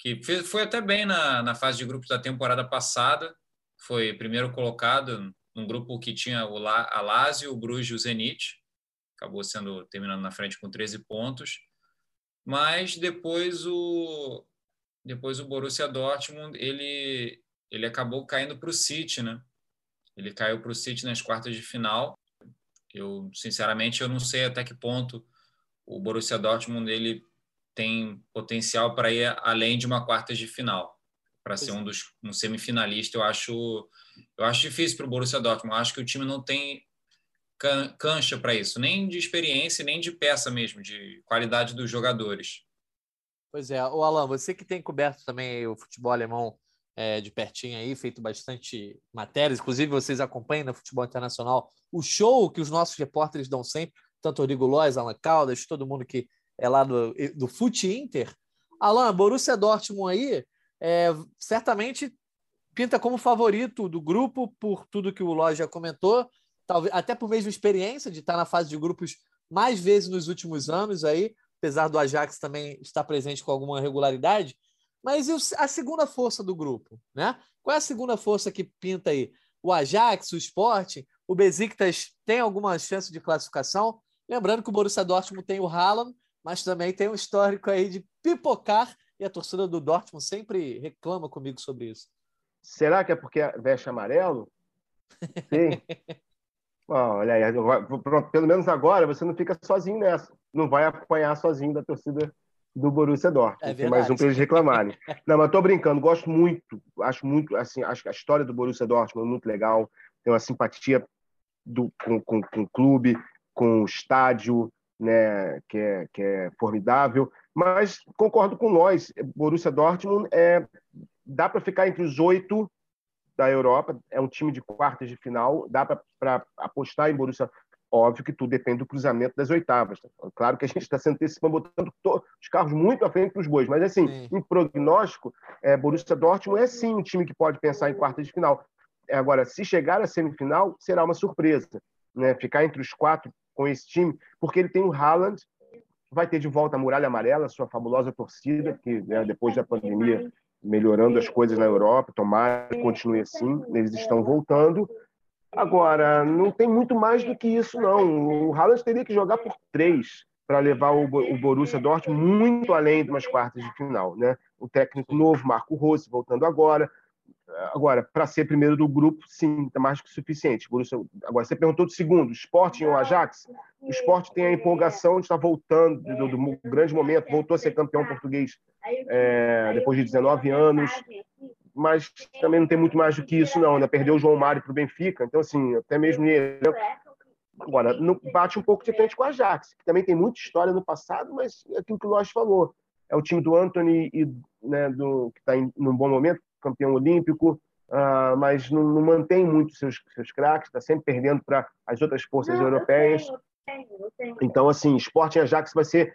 que fez, foi até bem na, na fase de grupos da temporada passada, foi primeiro colocado num grupo que tinha o La, a Lazio, o Bruges e o Zenit, acabou sendo terminando na frente com 13 pontos, mas depois o, depois o Borussia Dortmund ele ele acabou caindo para o City, né? Ele caiu para o City nas quartas de final. Eu sinceramente eu não sei até que ponto o Borussia Dortmund ele tem potencial para ir além de uma quartas de final, para ser um dos um semifinalista. Eu acho eu acho difícil para o Borussia Dortmund. Eu acho que o time não tem cancha para isso, nem de experiência, nem de peça mesmo, de qualidade dos jogadores. Pois é, o Alan, você que tem coberto também o futebol alemão é, de pertinho aí, feito bastante matérias, inclusive vocês acompanham no futebol internacional o show que os nossos repórteres dão sempre, tanto o Rodrigo Lois, Alan Caldas, todo mundo que é lá do, do Fute Inter. Alan, Borussia Dortmund aí, é, certamente pinta como favorito do grupo por tudo que o Lois já comentou, talvez até por mesma experiência de estar na fase de grupos mais vezes nos últimos anos aí apesar do Ajax também estar presente com alguma regularidade. Mas e a segunda força do grupo? Né? Qual é a segunda força que pinta aí? O Ajax, o Sport, o Besiktas tem alguma chance de classificação? Lembrando que o Borussia Dortmund tem o Haaland, mas também tem um histórico aí de pipocar e a torcida do Dortmund sempre reclama comigo sobre isso. Será que é porque veste amarelo? Sim. olha aí, pronto, pelo menos agora você não fica sozinho nessa. Não vai apanhar sozinho da torcida do Borussia Dortmund. É Tem mais um para eles reclamarem. não, mas estou brincando, gosto muito, acho muito, assim, acho que a história do Borussia Dortmund é muito legal, tem uma simpatia do, com, com, com o clube, com o estádio, né, que é, que é formidável, mas concordo com nós, Borussia Dortmund é, dá para ficar entre os oito da Europa, é um time de quartas de final, dá para apostar em Borussia Óbvio que tudo depende do cruzamento das oitavas. Claro que a gente está se antecipando, botando os carros muito à frente dos bois, mas assim, sim. em prognóstico, é, Borussia Dortmund é sim um time que pode pensar em quarta de final. Agora, se chegar à semifinal, será uma surpresa. Né? Ficar entre os quatro com esse time, porque ele tem o Haaland, vai ter de volta a Muralha Amarela, sua fabulosa torcida, que né, depois da pandemia melhorando as coisas na Europa, tomara que continue assim, eles estão voltando. Agora, não tem muito mais do que isso, não. O Haaland teria que jogar por três para levar o, Borussia Dortmund muito além de umas quartas de final. Né? O técnico novo, Marco Rossi, voltando agora. Agora, para ser primeiro do grupo, sim, está mais que suficiente. Agora, você perguntou do segundo, Sporting ou Ajax? O Sport tem a empolgação de estar voltando do, do, do grande momento, voltou a ser campeão português é, depois de 19 anos mas também não tem muito mais do que isso, não. Ainda perdeu o João Mário para o Benfica, então, assim, até mesmo ele. Agora, bate um pouco de frente com a Ajax, que também tem muita história no passado, mas é aquilo que o Lois falou. É o time do Anthony, e, né, do, que está em num bom momento, campeão olímpico, uh, mas não, não, mantém muito seus, seus craques, está sempre perdendo para as outras forças não, europeias. Eu tenho, eu tenho. Então, assim, Sporting e Ajax vai ser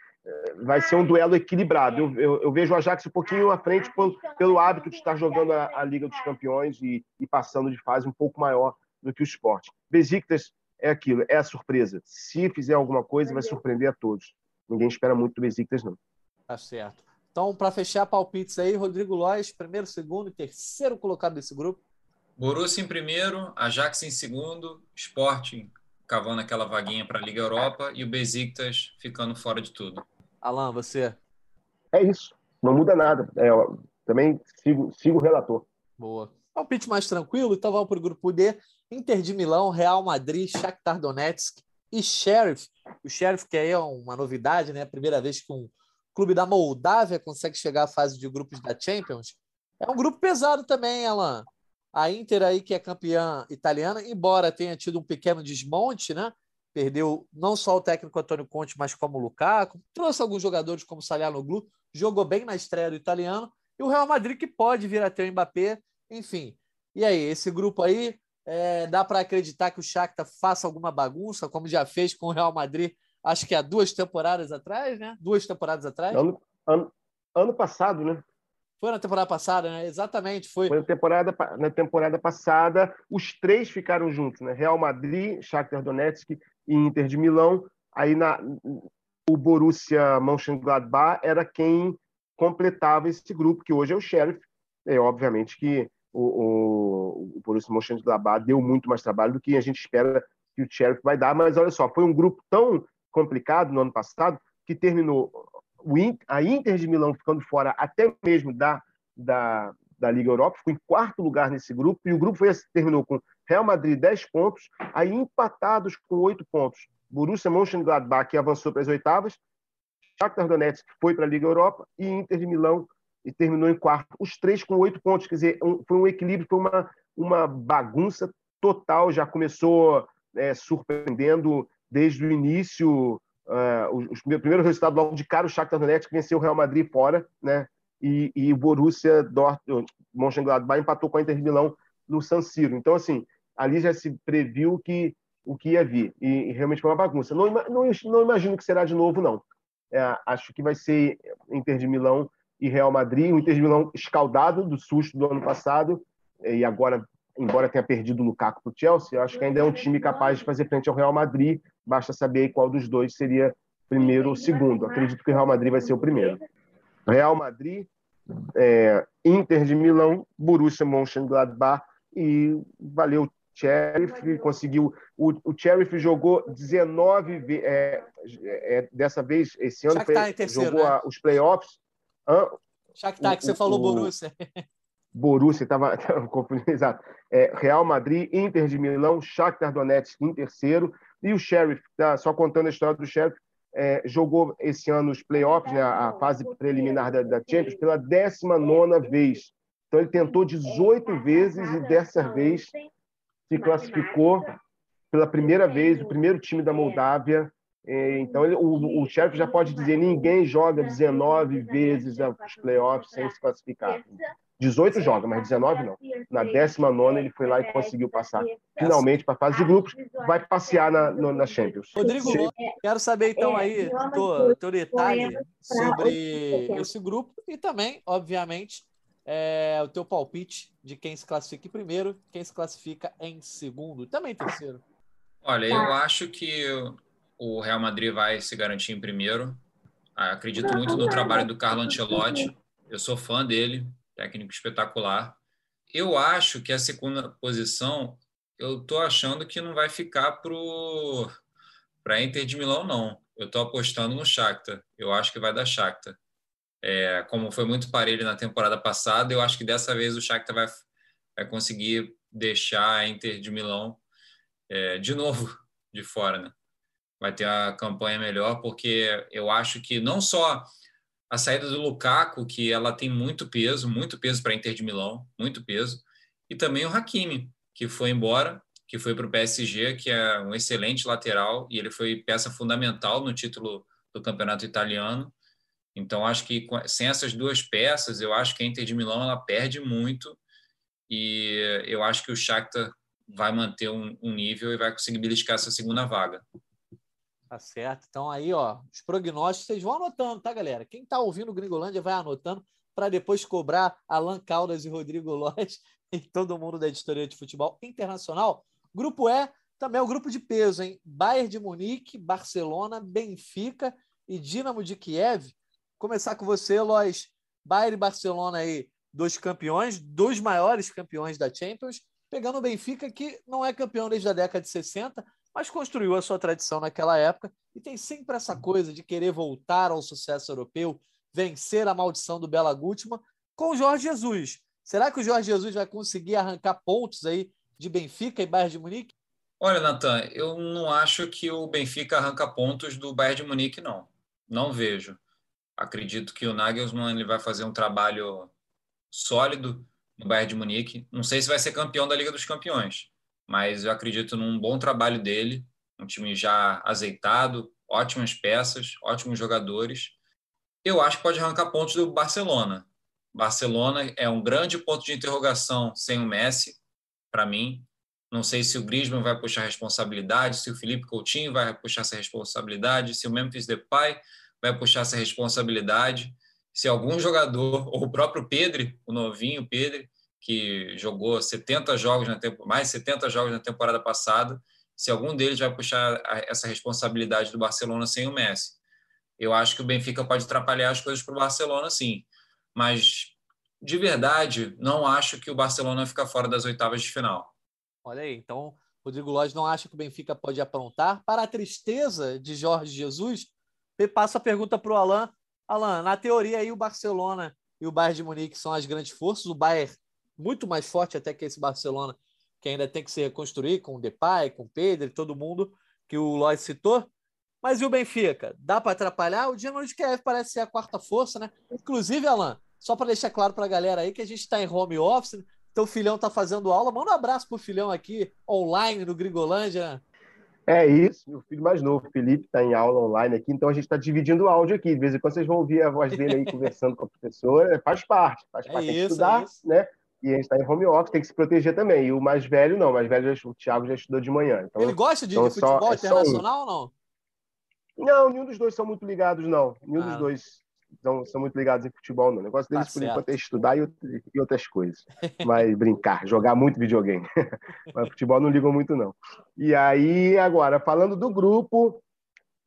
vai ser um duelo equilibrado. Eu, eu, eu, vejo o Ajax um pouquinho à frente pelo, pelo hábito de estar jogando a, a Liga dos Campeões e, e, passando de fase um pouco maior do que o esporte. Besiktas é aquilo, é a surpresa. Se fizer alguma coisa, vai surpreender a todos. Ninguém espera muito do Besiktas, não. Tá certo. Então, para fechar palpites aí, Rodrigo Lois, primeiro, segundo e terceiro colocado desse grupo. Borussia em primeiro, Ajax em segundo, Sporting cavando aquela vaguinha para a Liga Europa e o Besiktas ficando fora de tudo. Alan, você? É isso. Não muda nada. É, também sigo, sigo o relator. Boa. Palpite mais tranquilo, então vamos para o grupo D. Inter de Milão, Real Madrid, Shakhtar Donetsk e Sheriff. O Sheriff, que aí é uma novidade, né? Primeira vez que um clube da Moldávia consegue chegar à fase de grupos da Champions. É um grupo pesado também, Alan. A Inter aí, que é campeã italiana, embora tenha tido um pequeno desmonte, né? perdeu não só o técnico Antônio Conte, mas como o Lukaku, trouxe alguns jogadores como Salianoglu, jogou bem na estreia do italiano, e o Real Madrid que pode vir a ter o Mbappé, enfim. E aí, esse grupo aí, é, dá para acreditar que o Shakhtar faça alguma bagunça, como já fez com o Real Madrid, acho que há duas temporadas atrás, né? Duas temporadas atrás. Ano, ano, ano passado, né? Foi na temporada passada, né? Exatamente, foi. Foi na temporada, na temporada passada, os três ficaram juntos, né? Real Madrid, Shakhtar Donetsk e Inter de Milão. Aí na, o Borussia Mönchengladbach era quem completava esse grupo, que hoje é o Sheriff. É obviamente que o, o, o Borussia Mönchengladbach deu muito mais trabalho do que a gente espera que o Sheriff vai dar, mas olha só, foi um grupo tão complicado no ano passado que terminou a Inter de Milão ficando fora até mesmo da, da, da Liga Europa, ficou em quarto lugar nesse grupo, e o grupo foi, terminou com Real Madrid 10 pontos, aí empatados com 8 pontos. Borussia Mönchengladbach, que avançou para as oitavas, Shakhtar Donetsk foi para a Liga Europa e Inter de Milão e terminou em quarto. Os três com oito pontos, quer dizer, um, foi um equilíbrio, foi uma, uma bagunça total. Já começou é, surpreendendo desde o início. Uh, os, os primeiros resultados logo de cara, o Shakhtar Donetsk venceu o Real Madrid fora, né? E, e o Borussia Dortmund, Mönchengladbach empatou com a Inter de Milão no San Siro. Então, assim, ali já se previu que o que ia vir. E, e realmente foi uma bagunça. Não, não, não, imagino que será de novo, não. É, acho que vai ser Inter de Milão e Real Madrid. O Inter de Milão escaldado do susto do ano passado. E agora, embora tenha perdido o Lukaku para o Chelsea, acho que ainda é um time capaz de fazer frente ao Real Madrid. Basta saber qual dos dois seria primeiro ou segundo. Acredito que o Real Madrid vai ser o primeiro. Real Madrid, é, Inter de Milão, Borussia Mönchengladbach e valeu Sheriff conseguiu. O, o Sheriff jogou 19 é, é, dessa vez, esse ano, foi, terceiro, jogou né? a, os playoffs. Shakhtar, que você falou, Borussia. Borussia, estava confundindo, exato. É, Real Madrid, Inter de Milão, Shakhtar Donetsk em terceiro, e o Sheriff, tá, só contando a história do Sheriff, é, jogou esse ano os playoffs, né, a fase preliminar da, da Champions, pela 19 vez. Então ele tentou 18 vezes e dessa vez se classificou pela primeira vez, o primeiro time da Moldávia. É, então ele, o, o Sheriff já pode dizer ninguém joga 19 vezes os playoffs sem se classificar. 18 joga, mas 19 não. Na 19 ele foi lá e conseguiu passar finalmente para a fase de grupos. Vai passear na, no, na Champions. Rodrigo, quero saber então aí do teu detalhe sobre esse grupo e também, obviamente, é, o teu palpite de quem se classifica em primeiro, quem se classifica em segundo e também terceiro. Olha, eu acho que o Real Madrid vai se garantir em primeiro. Acredito muito no trabalho do Carlo Ancelotti. Eu sou fã dele, técnico espetacular. Eu acho que a segunda posição, eu estou achando que não vai ficar para Inter de Milão, não. Eu estou apostando no Shakhtar. Eu acho que vai dar Shakhtar. É, como foi muito parelho na temporada passada, eu acho que dessa vez o Shakhtar vai, vai conseguir deixar a Inter de Milão é, de novo de fora, né? Vai ter a campanha melhor, porque eu acho que não só a saída do Lukaku, que ela tem muito peso, muito peso para Inter de Milão, muito peso, e também o Hakimi, que foi embora, que foi para o PSG, que é um excelente lateral, e ele foi peça fundamental no título do campeonato italiano. Então, acho que sem essas duas peças, eu acho que a Inter de Milão ela perde muito, e eu acho que o Shakhtar vai manter um, um nível e vai conseguir beliscar essa segunda vaga. Tá certo. Então aí, ó, os prognósticos vocês vão anotando, tá, galera? Quem tá ouvindo o Gringolândia vai anotando para depois cobrar Alan Caldas e Rodrigo Lois e todo mundo da editoria de futebol internacional. Grupo E também é o grupo de peso, hein? Bayern de Munique, Barcelona, Benfica e Dinamo de Kiev. Começar com você, Lois. Bayern e Barcelona aí, dois campeões, dois maiores campeões da Champions, pegando o Benfica, que não é campeão desde a década de 60, mas construiu a sua tradição naquela época e tem sempre essa coisa de querer voltar ao sucesso europeu, vencer a maldição do Bela Gutmann com o Jorge Jesus. Será que o Jorge Jesus vai conseguir arrancar pontos aí de Benfica e Bayern de Munique? Olha, Natan, eu não acho que o Benfica arranca pontos do Bayern de Munique, não. Não vejo. Acredito que o Nagelsmann ele vai fazer um trabalho sólido no Bayern de Munique. Não sei se vai ser campeão da Liga dos Campeões, mas eu acredito num bom trabalho dele, um time já azeitado, ótimas peças, ótimos jogadores. Eu acho que pode arrancar pontos do Barcelona. Barcelona é um grande ponto de interrogação sem o Messi, para mim. Não sei se o Griezmann vai puxar a responsabilidade, se o Felipe Coutinho vai puxar essa responsabilidade, se o Memphis Depay vai puxar essa responsabilidade, se algum jogador, ou o próprio Pedro, o novinho Pedro, que jogou 70 jogos na mais 70 jogos na temporada passada, se algum deles vai puxar essa responsabilidade do Barcelona sem o Messi. Eu acho que o Benfica pode atrapalhar as coisas para o Barcelona, sim. Mas, de verdade, não acho que o Barcelona fica fora das oitavas de final. Olha aí, então, Rodrigo Lodge não acha que o Benfica pode aprontar. Para a tristeza de Jorge Jesus, passo a pergunta para o Alain. Alain, na teoria aí o Barcelona e o Bayern de Munique são as grandes forças. O Bayern muito mais forte até que esse Barcelona, que ainda tem que se reconstruir com o Depay, com o Pedro e todo mundo que o Lloyd citou. Mas e o Benfica? Dá para atrapalhar? O Dinamo de Kiev parece ser a quarta força, né? Inclusive, Alan, só para deixar claro para a galera aí que a gente está em home office, né? teu filhão tá fazendo aula. Manda um abraço pro filhão aqui, online, no Grigolândia. É isso, meu filho mais novo, Felipe, está em aula online aqui, então a gente está dividindo o áudio aqui. De vez em quando vocês vão ouvir a voz dele aí conversando com a professora. Faz parte, faz é parte é isso, estudar, é né? E a gente está em home office, tem que se proteger também. E o mais velho, não. O mais velho, o Thiago já estudou de manhã. Então, Ele gosta de, então, futebol só, internacional ou não? Não, nenhum dos dois são muito ligados, não. Nenhum ah. dos dois são, são muito ligados em futebol, não. O negócio deles, tá por enquanto, é estudar e, e outras coisas. Mas brincar, jogar muito videogame. Mas futebol não ligam muito, não. E aí, agora, falando do grupo,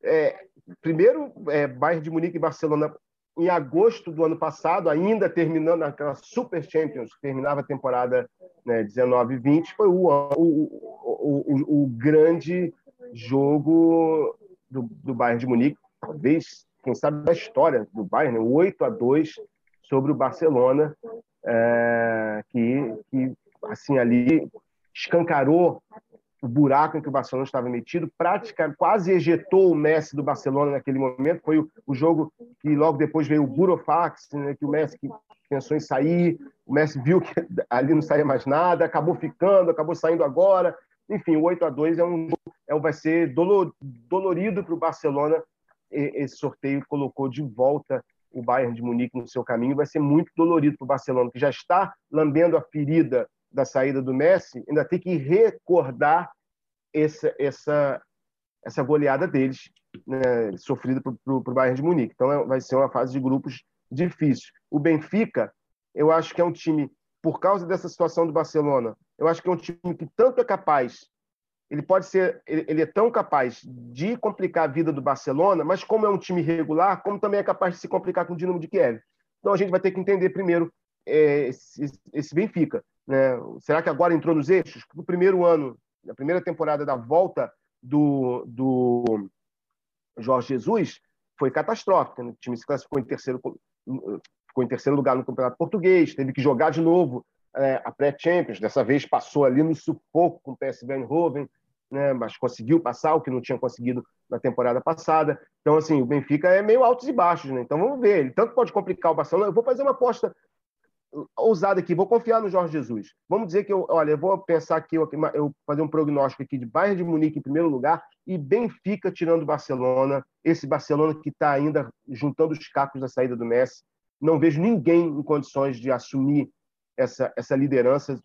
é, primeiro, é, Bayern de Munique e Barcelona em agosto do ano passado, ainda terminando aquela Super Champions, que terminava a temporada né, 19-20, foi o, o, o, o, grande jogo do, do Bayern de Munique, talvez, quem sabe, da história do Bayern, né, 8 a 2 sobre o Barcelona. é, que, que assim ali escancarou o buraco em que o Barcelona estava metido, praticamente quase ejetou o Messi do Barcelona naquele momento. Foi o, o jogo que logo depois veio o Burofax, né, que o Messi que pensou em sair, o Messi viu que ali não saía mais nada, acabou ficando, acabou saindo agora. Enfim, o 8 a 2 é um é, vai ser dolor, dolorido para o Barcelona. Esse sorteio colocou de volta o Bayern de Munique no seu caminho, vai ser muito dolorido para o Barcelona, que já está lambendo a ferida da saída do Messi, ainda tem que recordar essa, essa, essa goleada deles, né, sofrida para o Bayern de Munique. Então é, vai ser uma fase de grupos difícil. O Benfica, eu acho que é um time, por causa dessa situação do Barcelona, eu acho que é um time que tanto é capaz, ele pode ser, ele, ele é tão capaz de complicar a vida do Barcelona, mas como é um time regular, como também é capaz de se complicar com o Dinamo de Kiev. Então a gente vai ter que entender primeiro é, esse, esse Benfica. Né? Será que agora entrou nos eixos? No primeiro ano, na primeira temporada da volta do, do Jorge Jesus, foi catastrófica. Né? O time se classificou em terceiro, ficou em terceiro lugar no Campeonato Português, teve que jogar de novo é, a pré-Champions. Dessa vez passou ali no sufoco com o PSV Eindhoven, né? mas conseguiu passar o que não tinha conseguido na temporada passada. Então, assim, o Benfica é meio altos e baixos, né? Então vamos ver. Ele tanto pode complicar o Barcelona. Eu vou fazer uma aposta ousado aqui, vou confiar no Jorge Jesus. Vamos dizer que eu, olha, eu vou pensar aqui, eu, eu fazer um prognóstico aqui de Bayern de Munique em primeiro lugar e Benfica tirando Barcelona. Esse Barcelona que está ainda juntando os cacos da saída do Messi. Não vejo ninguém em condições de assumir essa, essa liderança.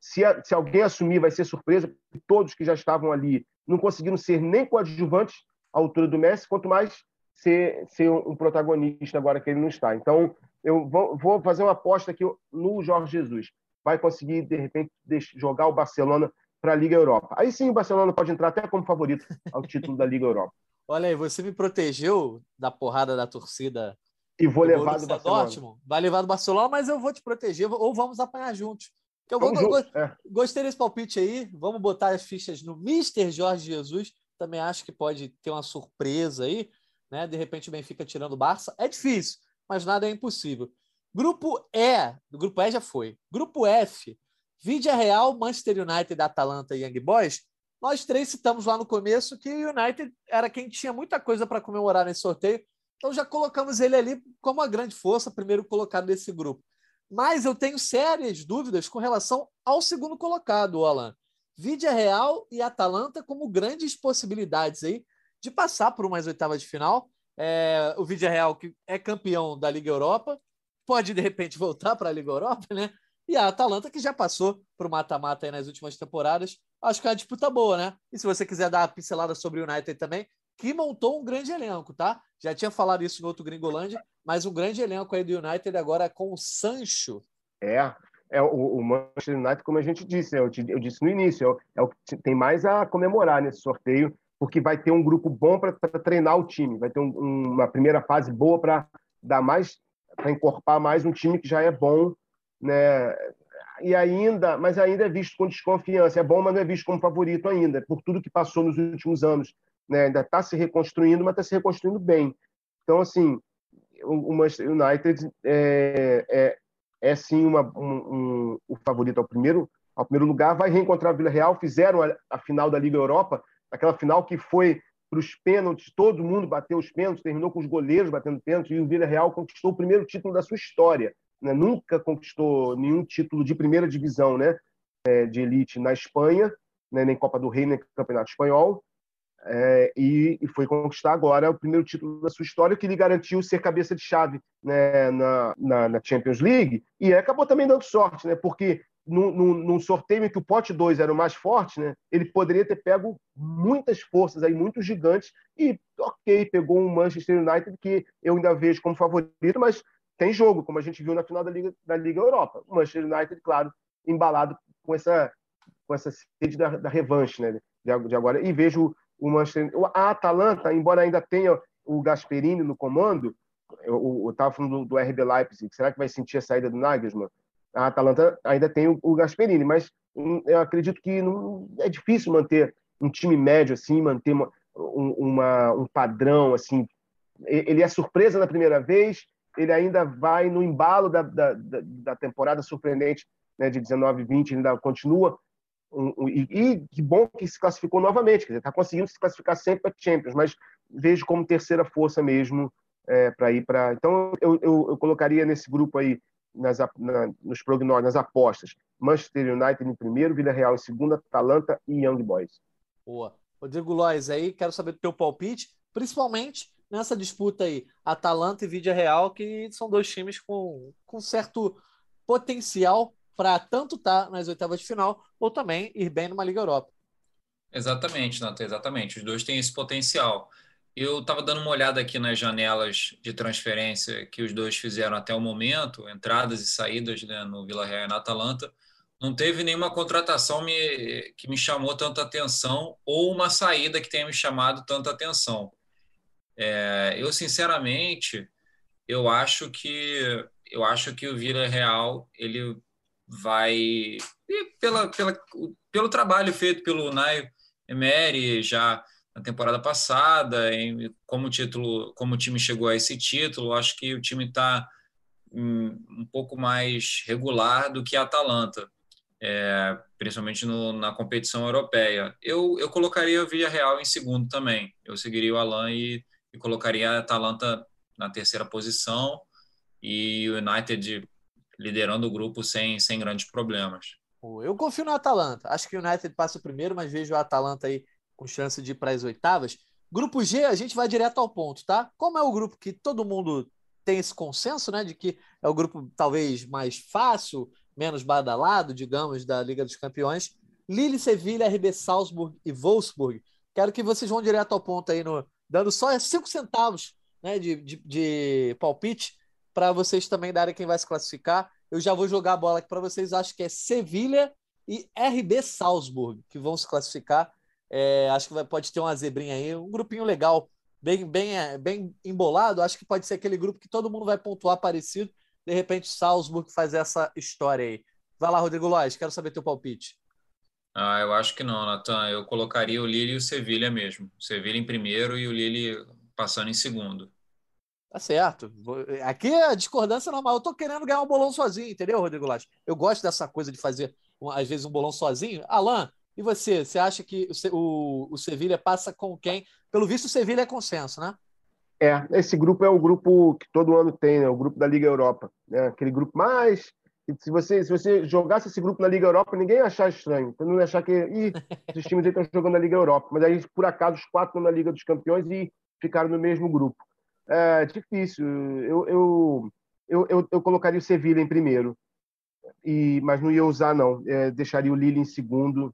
Se, se alguém assumir, vai ser surpresa, todos que já estavam ali não conseguiram ser nem coadjuvantes à altura do Messi, quanto mais ser, ser um protagonista agora que ele não está. Então, eu vou, vou fazer uma aposta aqui no Jorge Jesus. Vai conseguir, de repente, jogar o Barcelona para a Liga Europa. Aí sim o Barcelona pode entrar até como favorito ao título da Liga Europa. Olha aí, você me protegeu da porrada da torcida. E vou levar do Barcelona. Dortmund. Vai levar do Barcelona, mas eu vou te proteger, ou vamos apanhar juntos. Eu vou, junto, é. Gostei desse palpite aí. Vamos botar as fichas no Mister Jorge Jesus. Também acho que pode ter uma surpresa aí, né? De repente o Benfica tirando o Barça. É difícil mas nada é impossível. Grupo E, do grupo E já foi. Grupo F, Vídea Real, Manchester United, Atalanta e Young Boys. Nós três citamos lá no começo que o United era quem tinha muita coisa para comemorar nesse sorteio, então já colocamos ele ali como uma grande força, primeiro colocado nesse grupo. Mas eu tenho sérias dúvidas com relação ao segundo colocado, Alan. Vídea Real e Atalanta como grandes possibilidades aí de passar por umas oitavas de final é, o Vídeo Real, que é campeão da Liga Europa, pode de repente voltar para a Liga Europa, né? E a Atalanta, que já passou para o mata-mata nas últimas temporadas, acho que é uma disputa boa, né? E se você quiser dar uma pincelada sobre o United também, que montou um grande elenco, tá? Já tinha falado isso no outro Gringolândia, mas um grande elenco aí do United agora com o Sancho. É, é o, o Manchester United, como a gente disse, eu, eu disse no início, é o, é o que tem mais a comemorar nesse sorteio porque vai ter um grupo bom para treinar o time, vai ter um, uma primeira fase boa para dar mais, para encorpar mais um time que já é bom, né? E ainda, mas ainda é visto com desconfiança. É bom, mas não é visto como favorito ainda, por tudo que passou nos últimos anos. Né? Ainda está se reconstruindo, mas está se reconstruindo bem. Então, assim, o Manchester United é, é, é sim uma, um, um, o favorito ao primeiro, ao primeiro lugar. Vai reencontrar o Vila Real, fizeram a, a final da Liga Europa aquela final que foi para os pênaltis, todo mundo bateu os pênaltis, terminou com os goleiros batendo pênaltis, e o Vila Real conquistou o primeiro título da sua história. Né? Nunca conquistou nenhum título de primeira divisão né? É, de elite na Espanha, né? nem Copa do Rei, nem Campeonato Espanhol. É, e, e, foi conquistar agora o primeiro título da sua história, que lhe garantiu ser cabeça de chave né, na, na, na, Champions League. E acabou também dando sorte, né, porque num, num, sorteio em que o pote 2 era o mais forte, né, ele poderia ter pego muitas forças, aí, muitos gigantes, e ok, pegou um Manchester United que eu ainda vejo como favorito, mas tem jogo, como a gente viu na final da Liga, da Liga Europa. O Manchester United, claro, embalado com essa, com essa sede da, da revanche né, de, de agora. E vejo o Manchester. A Atalanta, embora ainda tenha o Gasperini no comando, eu estava falando do, do, RB Leipzig, será que vai sentir a saída do Nagelsmann? A Atalanta ainda tem o, Gasperini, mas hum, eu acredito que não, é difícil manter um time médio assim, manter uma, um, uma, um padrão assim. Ele é surpresa na primeira vez, ele ainda vai no embalo da, da, da temporada surpreendente né, de 19 e 20, ainda continua. E, e, que bom que se classificou novamente, está conseguindo se classificar sempre para Champions, mas vejo como terceira força mesmo é, para ir para. Então, eu, eu, eu, colocaria nesse grupo aí, nas, na, nos prognósticos, nas apostas, Manchester United em primeiro, Vila Real em segundo, Atalanta e Young Boys. Boa. Rodrigo Lois aí, quero saber do teu palpite, principalmente nessa disputa aí, Atalanta e Vídea Real, que são dois times com, com certo potencial para tanto estar tá nas oitavas de final ou também ir bem numa Liga Europa. Exatamente, Nata, exatamente. Os dois têm esse potencial. Eu estava dando uma olhada aqui nas janelas de transferência que os dois fizeram até o momento, entradas e saídas né, no Vila Real e na Atalanta. Não teve nenhuma contratação me, que me chamou tanta atenção ou uma saída que tenha me chamado tanta atenção. É, eu sinceramente, eu acho que eu acho que o Vila Real ele vai pela, pela, pelo trabalho feito pelo Naio Emery já na temporada passada, em, como título, como o time chegou a esse título, acho que o time está um, um, pouco mais regular do que a Atalanta, é, principalmente no, na competição europeia. Eu, eu colocaria o Villarreal em segundo também. Eu seguiria o Alan e e colocaria a Atalanta na terceira posição e o United liderando o grupo sem, sem grandes problemas. Eu confio no Atalanta. Acho que o United passa o primeiro, mas vejo o Atalanta aí com chance de ir para as oitavas. Grupo G, a gente vai direto ao ponto, tá? Como é o grupo que todo mundo tem esse consenso, né, de que é o grupo talvez mais fácil, menos badalado, digamos, da Liga dos Campeões. Lille, Sevilha, RB Salzburg e Wolfsburg. Quero que vocês vão direto ao ponto aí no, dando só cinco centavos né, de, de, de palpite para vocês também darem quem vai se classificar. Eu já vou jogar a bola aqui para vocês. Acho que é Sevilha e RB Salzburg que vão se classificar. É, acho que vai, pode ter uma zebrinha aí, um grupinho legal, bem, bem, é, bem embolado. Acho que pode ser aquele grupo que todo mundo vai pontuar parecido. De repente, Salzburg faz essa história aí. Vai lá, Rodrigo Lois, quero saber teu palpite. Ah, eu acho que não, Natan. Eu colocaria o Lille e o Sevilha mesmo. O Sevilha em primeiro e o Lille passando em segundo. Tá certo. Aqui é a discordância normal. Eu tô querendo ganhar um bolão sozinho, entendeu, Rodrigo Lage? Eu gosto dessa coisa de fazer, às vezes, um bolão sozinho. Alan, e você? Você acha que o, o Sevilha passa com quem? Pelo visto, o Sevilha é consenso, né? É, esse grupo é o grupo que todo ano tem, né? O grupo da Liga Europa. Né? Aquele grupo mais se você, se você jogasse esse grupo na Liga Europa, ninguém ia achar estranho. Então não ia achar que Ih, esses times aí estão jogando na Liga Europa. Mas aí, por acaso, os quatro estão na Liga dos Campeões e ficaram no mesmo grupo. É difícil. Eu, eu, eu, eu, eu colocaria o Sevilla em primeiro, e, mas não ia usar, não. É, deixaria o Lille em segundo.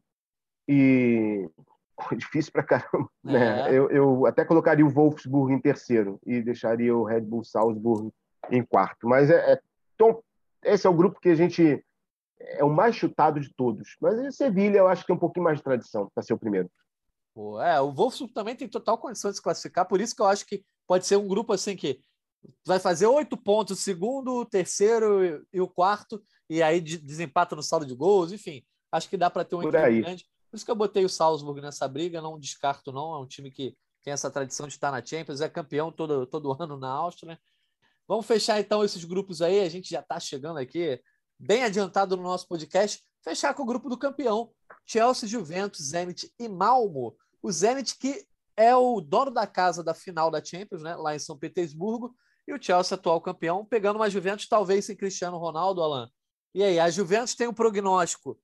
E difícil pra caramba. Né? É. Eu, eu até colocaria o Wolfsburg em terceiro e deixaria o Red Bull Salzburg em quarto. Mas é, é tão esse é o grupo que a gente é o mais chutado de todos. Mas o Sevilha eu acho que tem um pouquinho mais de tradição para ser o primeiro. Pô, é, o Wolfsburg também tem total condição de se classificar, por isso que eu acho que pode ser um grupo assim que vai fazer oito pontos, o segundo, o terceiro e o quarto, e aí desempata no saldo de gols, enfim. Acho que dá para ter um equilíbrio grande. Por isso que eu botei o Salzburg nessa briga, não descarto, não. É um time que tem essa tradição de estar na Champions, é campeão todo, todo ano na Áustria. Vamos fechar então esses grupos aí. A gente já está chegando aqui, bem adiantado no nosso podcast. Fechar com o grupo do campeão: Chelsea, Juventus, Zenit e Malmo. O Zenit, que é o dono da casa da final da Champions, né, lá em São Petersburgo, e o Chelsea, atual campeão, pegando uma Juventus, talvez sem Cristiano Ronaldo, Alan. E aí, a Juventus tem um prognóstico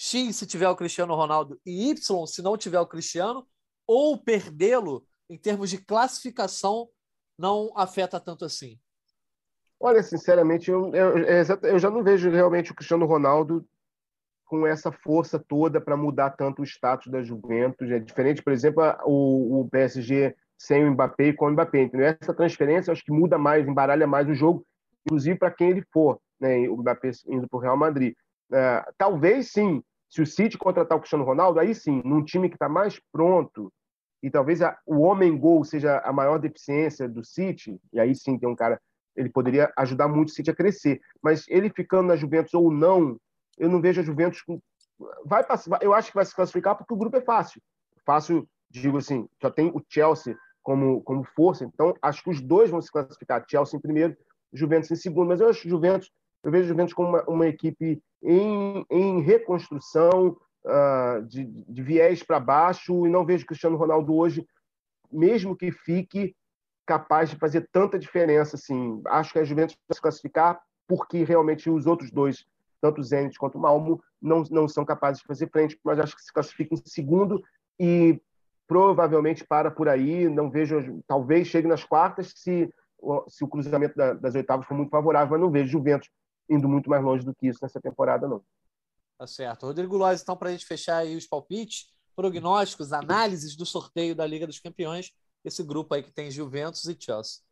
X se tiver o Cristiano Ronaldo e Y se não tiver o Cristiano, ou perdê-lo em termos de classificação não afeta tanto assim? Olha, sinceramente, eu, eu, é eu já não vejo realmente o Cristiano Ronaldo com essa força toda para mudar tanto o status da Juventus. É diferente, por exemplo, o, o PSG sem o Mbappé e com o Mbappé. Então, essa transferência acho que muda mais, embaralha mais o jogo, inclusive para quem ele for, né? o Mbappé indo para o Real Madrid. É, talvez sim, se o City contratar o Cristiano Ronaldo, aí sim, num time que está mais pronto, e talvez a, o homem gol seja a maior deficiência do City, e aí sim tem um cara ele poderia ajudar muito o City a crescer. Mas ele ficando na Juventus ou não, eu não vejo a Juventus com... vai eu acho que vai se classificar porque o grupo é fácil. Fácil, digo assim, só tem o Chelsea como como força, então acho que os dois vão se classificar, Chelsea em primeiro Juventus em segundo, mas eu acho Juventus, eu vejo Juventus como uma, uma equipe em, em reconstrução, uh, de, de viés para baixo, e não vejo Cristiano Ronaldo hoje, mesmo que fique capaz de fazer tanta diferença. Assim. Acho que a Juventus vai se classificar porque realmente os outros dois, tanto o Zenit quanto o Malmo, não, não são capazes de fazer frente, mas acho que se classifica em segundo e provavelmente para por aí. Não vejo, talvez chegue nas quartas se, se o cruzamento da, das oitavas for muito favorável, mas não vejo Juventus indo muito mais longe do que isso nessa temporada, não. Tá certo. Rodrigo Lois, então, para a gente fechar aí os palpites, prognósticos, análises do sorteio da Liga dos Campeões, esse grupo aí que tem Juventus e Chelsea.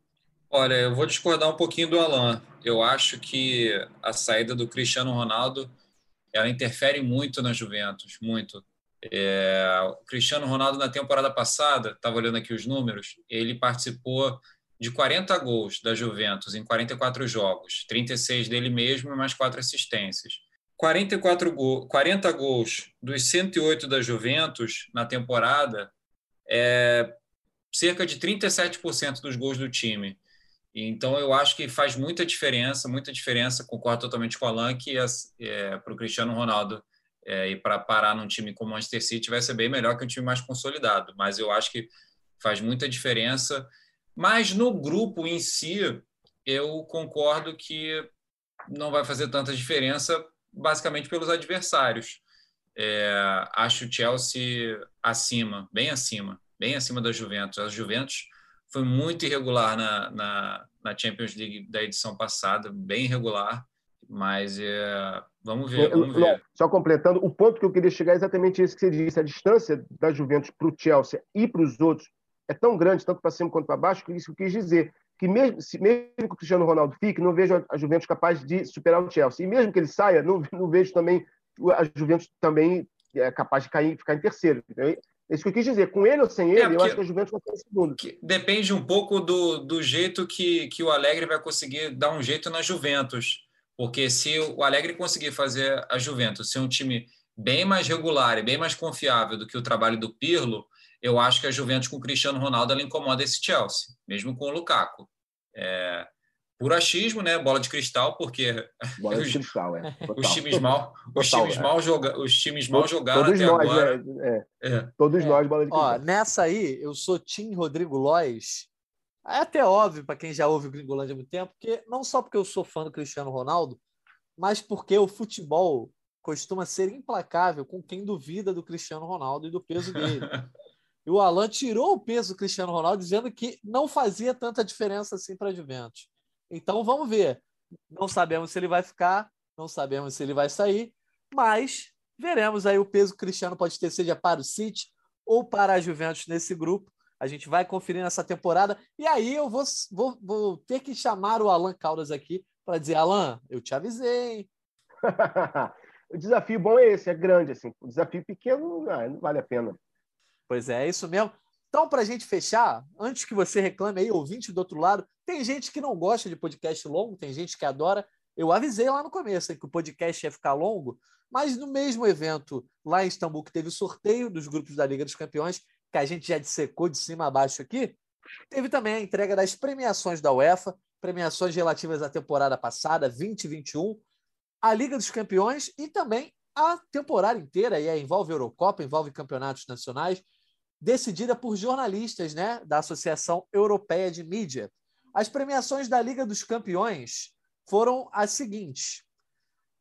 Olha, eu vou discordar um pouquinho do Alan. Eu acho que a saída do Cristiano Ronaldo ela interfere muito na Juventus, muito. É, o Cristiano Ronaldo na temporada passada, estava olhando aqui os números, ele participou de 40 gols da Juventus em 44 jogos, 36 dele mesmo e mais quatro assistências. 44 gol, 40 gols dos 108 da Juventus na temporada é cerca de 37% dos gols do time. Então eu acho que faz muita diferença, muita diferença. Concordo totalmente com o Alan que é, para o Cristiano Ronaldo é, e para parar num time como o Manchester City vai ser bem melhor que um time mais consolidado. Mas eu acho que faz muita diferença. Mas no grupo em si, eu concordo que não vai fazer tanta diferença basicamente pelos adversários. É, acho o Chelsea acima, bem acima, bem acima da Juventus. A Juventus foi muito irregular na, na, na Champions League da edição passada, bem irregular, mas é, vamos ver, vamos ver. Só completando, o ponto que eu queria chegar é exatamente esse que você disse: a distância da Juventus para o Chelsea e para os outros é tão grande, tanto para cima quanto para baixo, que isso que eu quis dizer que mesmo, se, mesmo que o Cristiano Ronaldo fique, não vejo a Juventus capaz de superar o Chelsea. E mesmo que ele saia, não, não vejo também a Juventus também é capaz de cair, ficar em terceiro. É isso que eu quis dizer. Com ele ou sem ele, é eu acho que a Juventus vai ficar em segundo. depende um pouco do, do jeito que, que o Alegre vai conseguir dar um jeito na Juventus. Porque se o Alegre conseguir fazer a Juventus ser um time bem mais regular e bem mais confiável do que o trabalho do Pirlo, eu acho que a Juventus com o Cristiano Ronaldo ela incomoda esse Chelsea, mesmo com o Lukaku. É, por achismo, né? Bola de cristal, porque Bola de cristal, é. os times mal, os times é. mal joga, os times mal jogaram Todos até nós, agora. Né? É. é. Todos é. nós, bola de cristal. Ó, nessa aí, eu sou Tim Rodrigo Lois. É até óbvio para quem já ouve o Gringolândia há muito tempo, porque não só porque eu sou fã do Cristiano Ronaldo, mas porque o futebol costuma ser implacável com quem duvida do Cristiano Ronaldo e do peso dele. E o Alan tirou o peso do Cristiano Ronaldo, dizendo que não fazia tanta diferença assim para a Juventus. Então vamos ver. Não sabemos se ele vai ficar, não sabemos se ele vai sair, mas veremos aí o peso que o Cristiano pode ter, seja para o City ou para a Juventus nesse grupo. A gente vai conferir nessa temporada. E aí eu vou, vou, vou ter que chamar o Alan Caldas aqui para dizer: Alan, eu te avisei. o desafio bom é esse, é grande. Assim. O desafio pequeno não vale a pena. Pois é, é isso mesmo. Então, para a gente fechar, antes que você reclame aí, ouvinte do outro lado, tem gente que não gosta de podcast longo, tem gente que adora. Eu avisei lá no começo que o podcast ia ficar longo, mas no mesmo evento lá em Istambul, que teve o sorteio dos grupos da Liga dos Campeões, que a gente já dissecou de cima a baixo aqui, teve também a entrega das premiações da UEFA, premiações relativas à temporada passada, 2021, a Liga dos Campeões e também a temporada inteira, e aí envolve Eurocopa, envolve campeonatos nacionais, decidida por jornalistas né, da Associação Europeia de Mídia. As premiações da Liga dos Campeões foram as seguintes: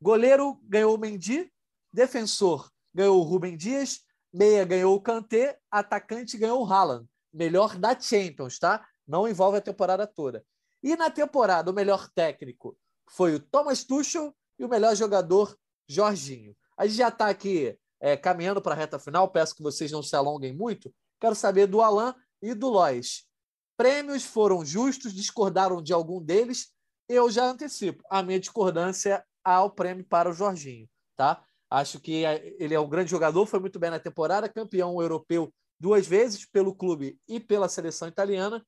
goleiro ganhou o Mendy, defensor ganhou o Rubem Dias, meia ganhou o Kanté, atacante ganhou o Haaland. Melhor da Champions, tá? Não envolve a temporada toda. E na temporada, o melhor técnico foi o Thomas Tuchel e o melhor jogador, Jorginho. A gente já está aqui é, caminhando para a reta final, peço que vocês não se alonguem muito. Quero saber do Alan e do Lois. Prêmios foram justos, discordaram de algum deles. Eu já antecipo a minha discordância ao prêmio para o Jorginho, tá? Acho que é, ele é um grande jogador, foi muito bem na temporada, campeão europeu duas vezes pelo clube e pela seleção italiana,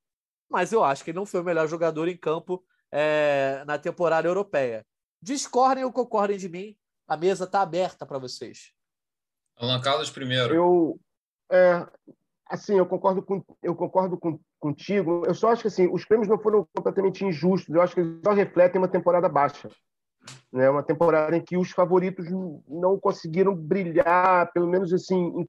mas eu acho que ele não foi o melhor jogador em campo é, na temporada europeia. Discordem ou concordem de mim, a mesa está aberta para vocês. Alan Carlos primeiro. Eu, é, assim, eu concordo com, eu concordo com, contigo. Eu só acho que assim, os prêmios não foram completamente injustos. Eu acho que eles só refletem uma temporada baixa. Né? Uma temporada em que os favoritos não conseguiram brilhar, pelo menos assim,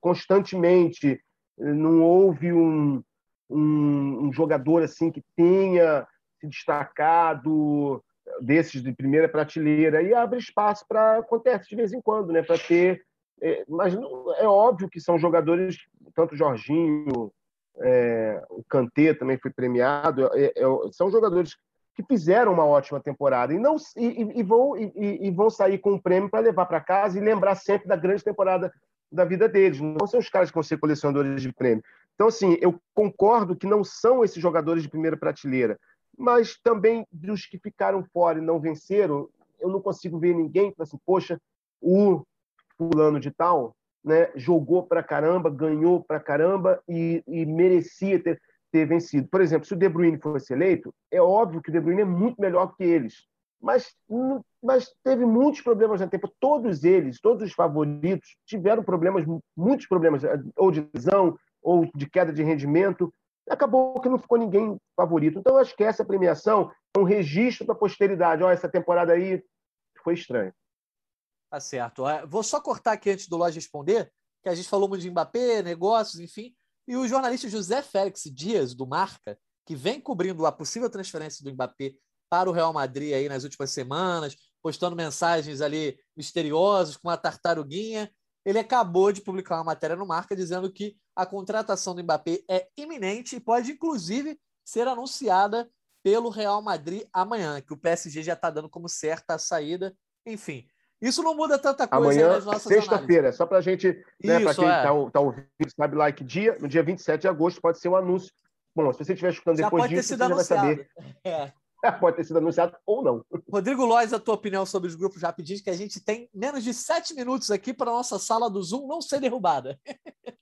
constantemente. Não houve um, um, um jogador assim que tenha se destacado desses de primeira prateleira e abre espaço para acontece de vez em quando, né? Para ter, é, mas é óbvio que são jogadores tanto Jorginho, é, o Kanté também foi premiado, é, é, são jogadores que fizeram uma ótima temporada e não e, e vão e, e, vão sair com um prêmio para levar para casa e lembrar sempre da grande temporada da vida deles. Não são os caras que vão ser colecionadores de prêmio. Então, assim, eu concordo que não são esses jogadores de primeira prateleira, mas também dos que ficaram fora e não venceram, eu não consigo ver ninguém que assim, poxa, o fulano de tal né, jogou para caramba, ganhou para caramba e, e merecia ter, ter vencido. Por exemplo, se o De Bruyne fosse eleito, é óbvio que o De Bruyne é muito melhor que eles. Mas, mas teve muitos problemas na tempo. Todos eles, todos os favoritos, tiveram problemas, muitos problemas, ou de lesão, ou de queda de rendimento. Acabou que não ficou ninguém favorito. Então, acho que essa premiação é um registro para a posteridade. Olha, essa temporada aí foi estranha. Tá certo. Vou só cortar aqui antes do Loja responder, que a gente falou muito de Mbappé, negócios, enfim. E o jornalista José Félix Dias, do Marca, que vem cobrindo a possível transferência do Mbappé para o Real Madrid aí nas últimas semanas, postando mensagens ali misteriosas com uma tartaruguinha, ele acabou de publicar uma matéria no Marca dizendo que a contratação do Mbappé é iminente e pode inclusive ser anunciada pelo Real Madrid amanhã, que o PSG já está dando como certa a saída. Enfim, isso não muda tanta coisa Amanhã, nas nossas sexta-feira, só para a gente, né, para quem está é. tá ouvindo, sabe lá que dia, no dia 27 de agosto pode ser o um anúncio. Bom, se você estiver escutando já depois disso, você já vai saber. É. Pode ter sido anunciado ou não. Rodrigo Lois, a tua opinião sobre os grupos rapidinho, que a gente tem menos de sete minutos aqui para a nossa sala do Zoom não ser derrubada.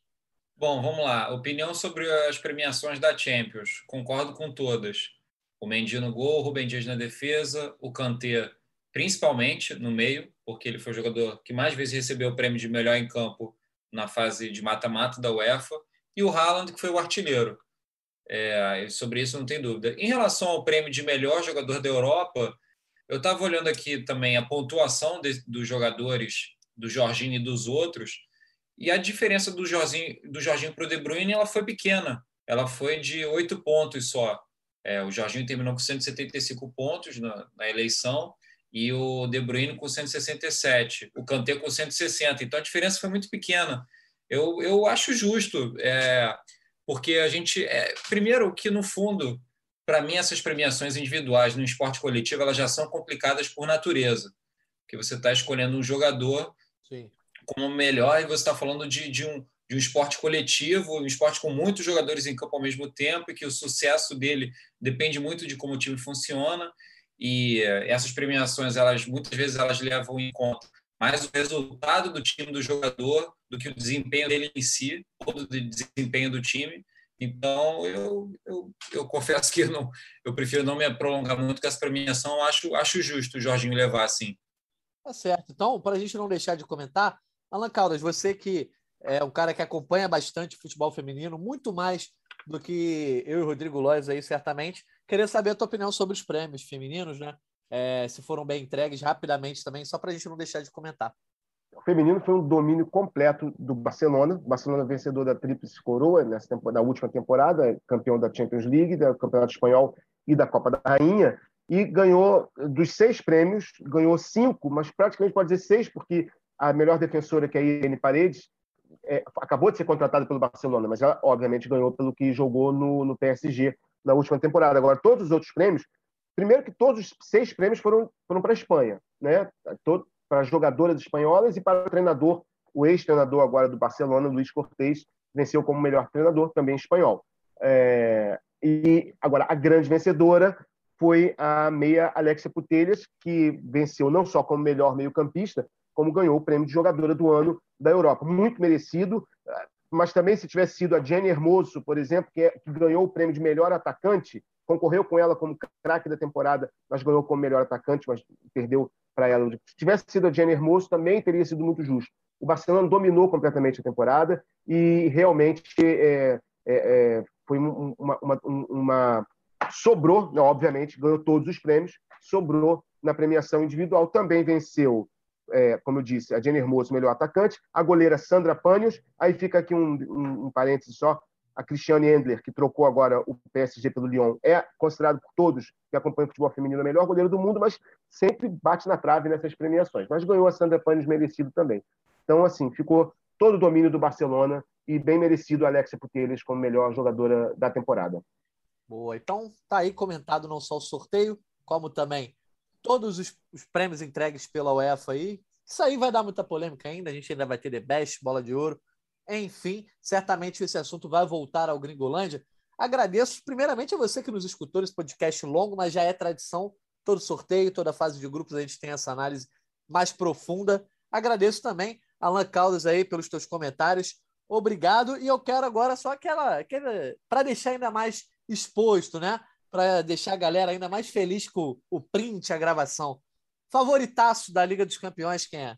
Bom, vamos lá. Opinião sobre as premiações da Champions. Concordo com todas. O Mendy no gol, o Rubem Dias na defesa, o Kanté principalmente no meio, porque ele foi o jogador que mais vezes recebeu o prêmio de melhor em campo na fase de mata-mata da UEFA, e o Haaland, que foi o artilheiro. É, sobre isso não tem dúvida. Em relação ao prêmio de melhor jogador da Europa, eu estava olhando aqui também a pontuação de, dos jogadores, do Jorginho e dos outros, e a diferença do Jorginho, do Jorginho para o De Bruyne ela foi pequena. Ela foi de oito pontos só. É, o Jorginho terminou com 175 pontos na, na eleição e o De Bruyne com 167, o Kanté com 160. Então a diferença foi muito pequena. Eu, eu acho justo, é, porque a gente. É, primeiro, que no fundo, para mim, essas premiações individuais no esporte coletivo elas já são complicadas por natureza. Porque você está escolhendo um jogador Sim. como melhor e você está falando de, de, um, de um esporte coletivo, um esporte com muitos jogadores em campo ao mesmo tempo e que o sucesso dele depende muito de como o time funciona e eh, essas premiações elas muitas vezes elas levam em conta mais o resultado do time do jogador do que o desempenho dele em si ou do desempenho do time. Então eu, eu, eu confesso que não eu prefiro não me prolongar muito com essa premiação. Acho acho justo o Jorginho levar assim tá certo. Então para a gente não deixar de comentar Alan Caldas você que é um cara que acompanha bastante futebol feminino muito mais do que eu e o Rodrigo Lois aí certamente Queria saber a tua opinião sobre os prêmios femininos, né? É, se foram bem entregues rapidamente também, só para a gente não deixar de comentar. O feminino foi um domínio completo do Barcelona. O Barcelona vencedor da Tríplice Coroa nessa última temporada, campeão da Champions League, do Campeonato Espanhol e da Copa da Rainha. E ganhou, dos seis prêmios, ganhou cinco, mas praticamente pode dizer seis, porque a melhor defensora, que é a Irene Paredes, é, acabou de ser contratada pelo Barcelona, mas ela, obviamente, ganhou pelo que jogou no, no PSG na última temporada. Agora, todos os outros prêmios, primeiro que todos os seis prêmios foram, foram para a Espanha, né? Para jogadoras espanholas e para o treinador, o ex-treinador agora do Barcelona, Luiz Cortez, venceu como melhor treinador, também espanhol. É, e agora, a grande vencedora foi a meia Alexia Putelhas, que venceu não só como melhor meio-campista, como ganhou o prêmio de jogadora do ano da Europa. Muito merecido mas também se tivesse sido a Jenny Hermoso, por exemplo, que, é, que ganhou o prêmio de melhor atacante, concorreu com ela como craque da temporada, mas ganhou como melhor atacante, mas perdeu para ela. Se tivesse sido a Jenny Hermoso, também teria sido muito justo. O Barcelona dominou completamente a temporada e realmente é, é, é, foi uma, uma, uma sobrou, né, obviamente, ganhou todos os prêmios, sobrou na premiação individual. Também venceu, é, como eu disse, a Jenny Hermoso, melhor atacante, a goleira Sandra Panios. Aí fica aqui um, um, um parênteses só: a Cristiane Endler, que trocou agora o PSG pelo Lyon, é considerado por todos que acompanham o futebol feminino a melhor goleira do mundo, mas sempre bate na trave nessas premiações. Mas ganhou a Sandra Panios merecido também. Então, assim, ficou todo o domínio do Barcelona e bem merecido a Alexia Putellas como melhor jogadora da temporada. Boa. Então, tá aí comentado não só o sorteio, como também todos os, os, prêmios entregues pela UEFA aí. Isso aí vai dar muita polêmica ainda. A gente ainda vai ter The Best, Bola de Ouro. Enfim, certamente esse assunto vai voltar ao Gringolândia. Agradeço primeiramente a você que nos escutou nesse podcast longo, mas já é tradição. Todo sorteio, toda fase de grupos, a gente tem essa análise mais profunda. Agradeço também, Alan Caldas, aí, pelos teus comentários. Obrigado. E eu quero agora só aquela. aquela para deixar ainda mais exposto, né? Para deixar a galera ainda mais feliz com o print, a gravação. Favoritaço da Liga dos Campeões, quem é?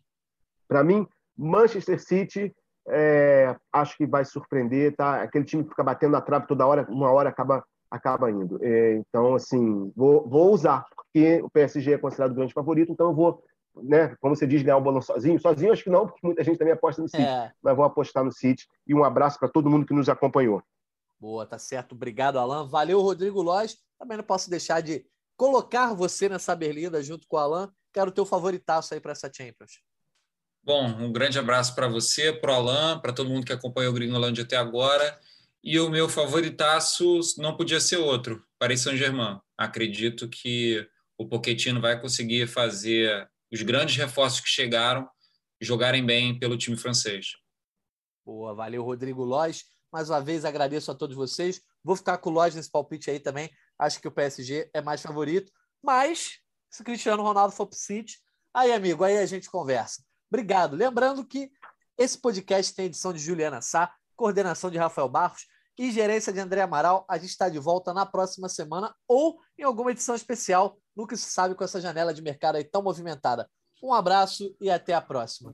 Para mim, Manchester City. É, acho que vai surpreender, tá? Aquele time que fica batendo na trave toda hora, uma hora acaba acaba indo. É, então, assim, vou, vou usar, porque o PSG é considerado o grande favorito, então eu vou né, como você diz, ganhar o bolão sozinho. Sozinho acho que não, porque muita gente também aposta no City. É. Mas vou apostar no City. E um abraço para todo mundo que nos acompanhou. Boa, tá certo. Obrigado, Alan. Valeu, Rodrigo Lois. Também não posso deixar de colocar você nessa berlinda junto com o Alan. Quero o teu favoritaço aí para essa Champions. Bom, um grande abraço para você, para o Alan, para todo mundo que acompanhou o Gringolândia até agora. E o meu favoritaço não podia ser outro, Paris Saint-Germain. Acredito que o Pochettino vai conseguir fazer os grandes reforços que chegaram jogarem bem pelo time francês. Boa, valeu, Rodrigo Lois. Mais uma vez agradeço a todos vocês. Vou ficar com o Lois nesse palpite aí também. Acho que o PSG é mais favorito. Mas, se o Cristiano Ronaldo for para o City, aí, amigo, aí a gente conversa. Obrigado. Lembrando que esse podcast tem edição de Juliana Sá, coordenação de Rafael Barros e gerência de André Amaral. A gente está de volta na próxima semana ou em alguma edição especial Nunca se sabe com essa janela de mercado aí tão movimentada. Um abraço e até a próxima.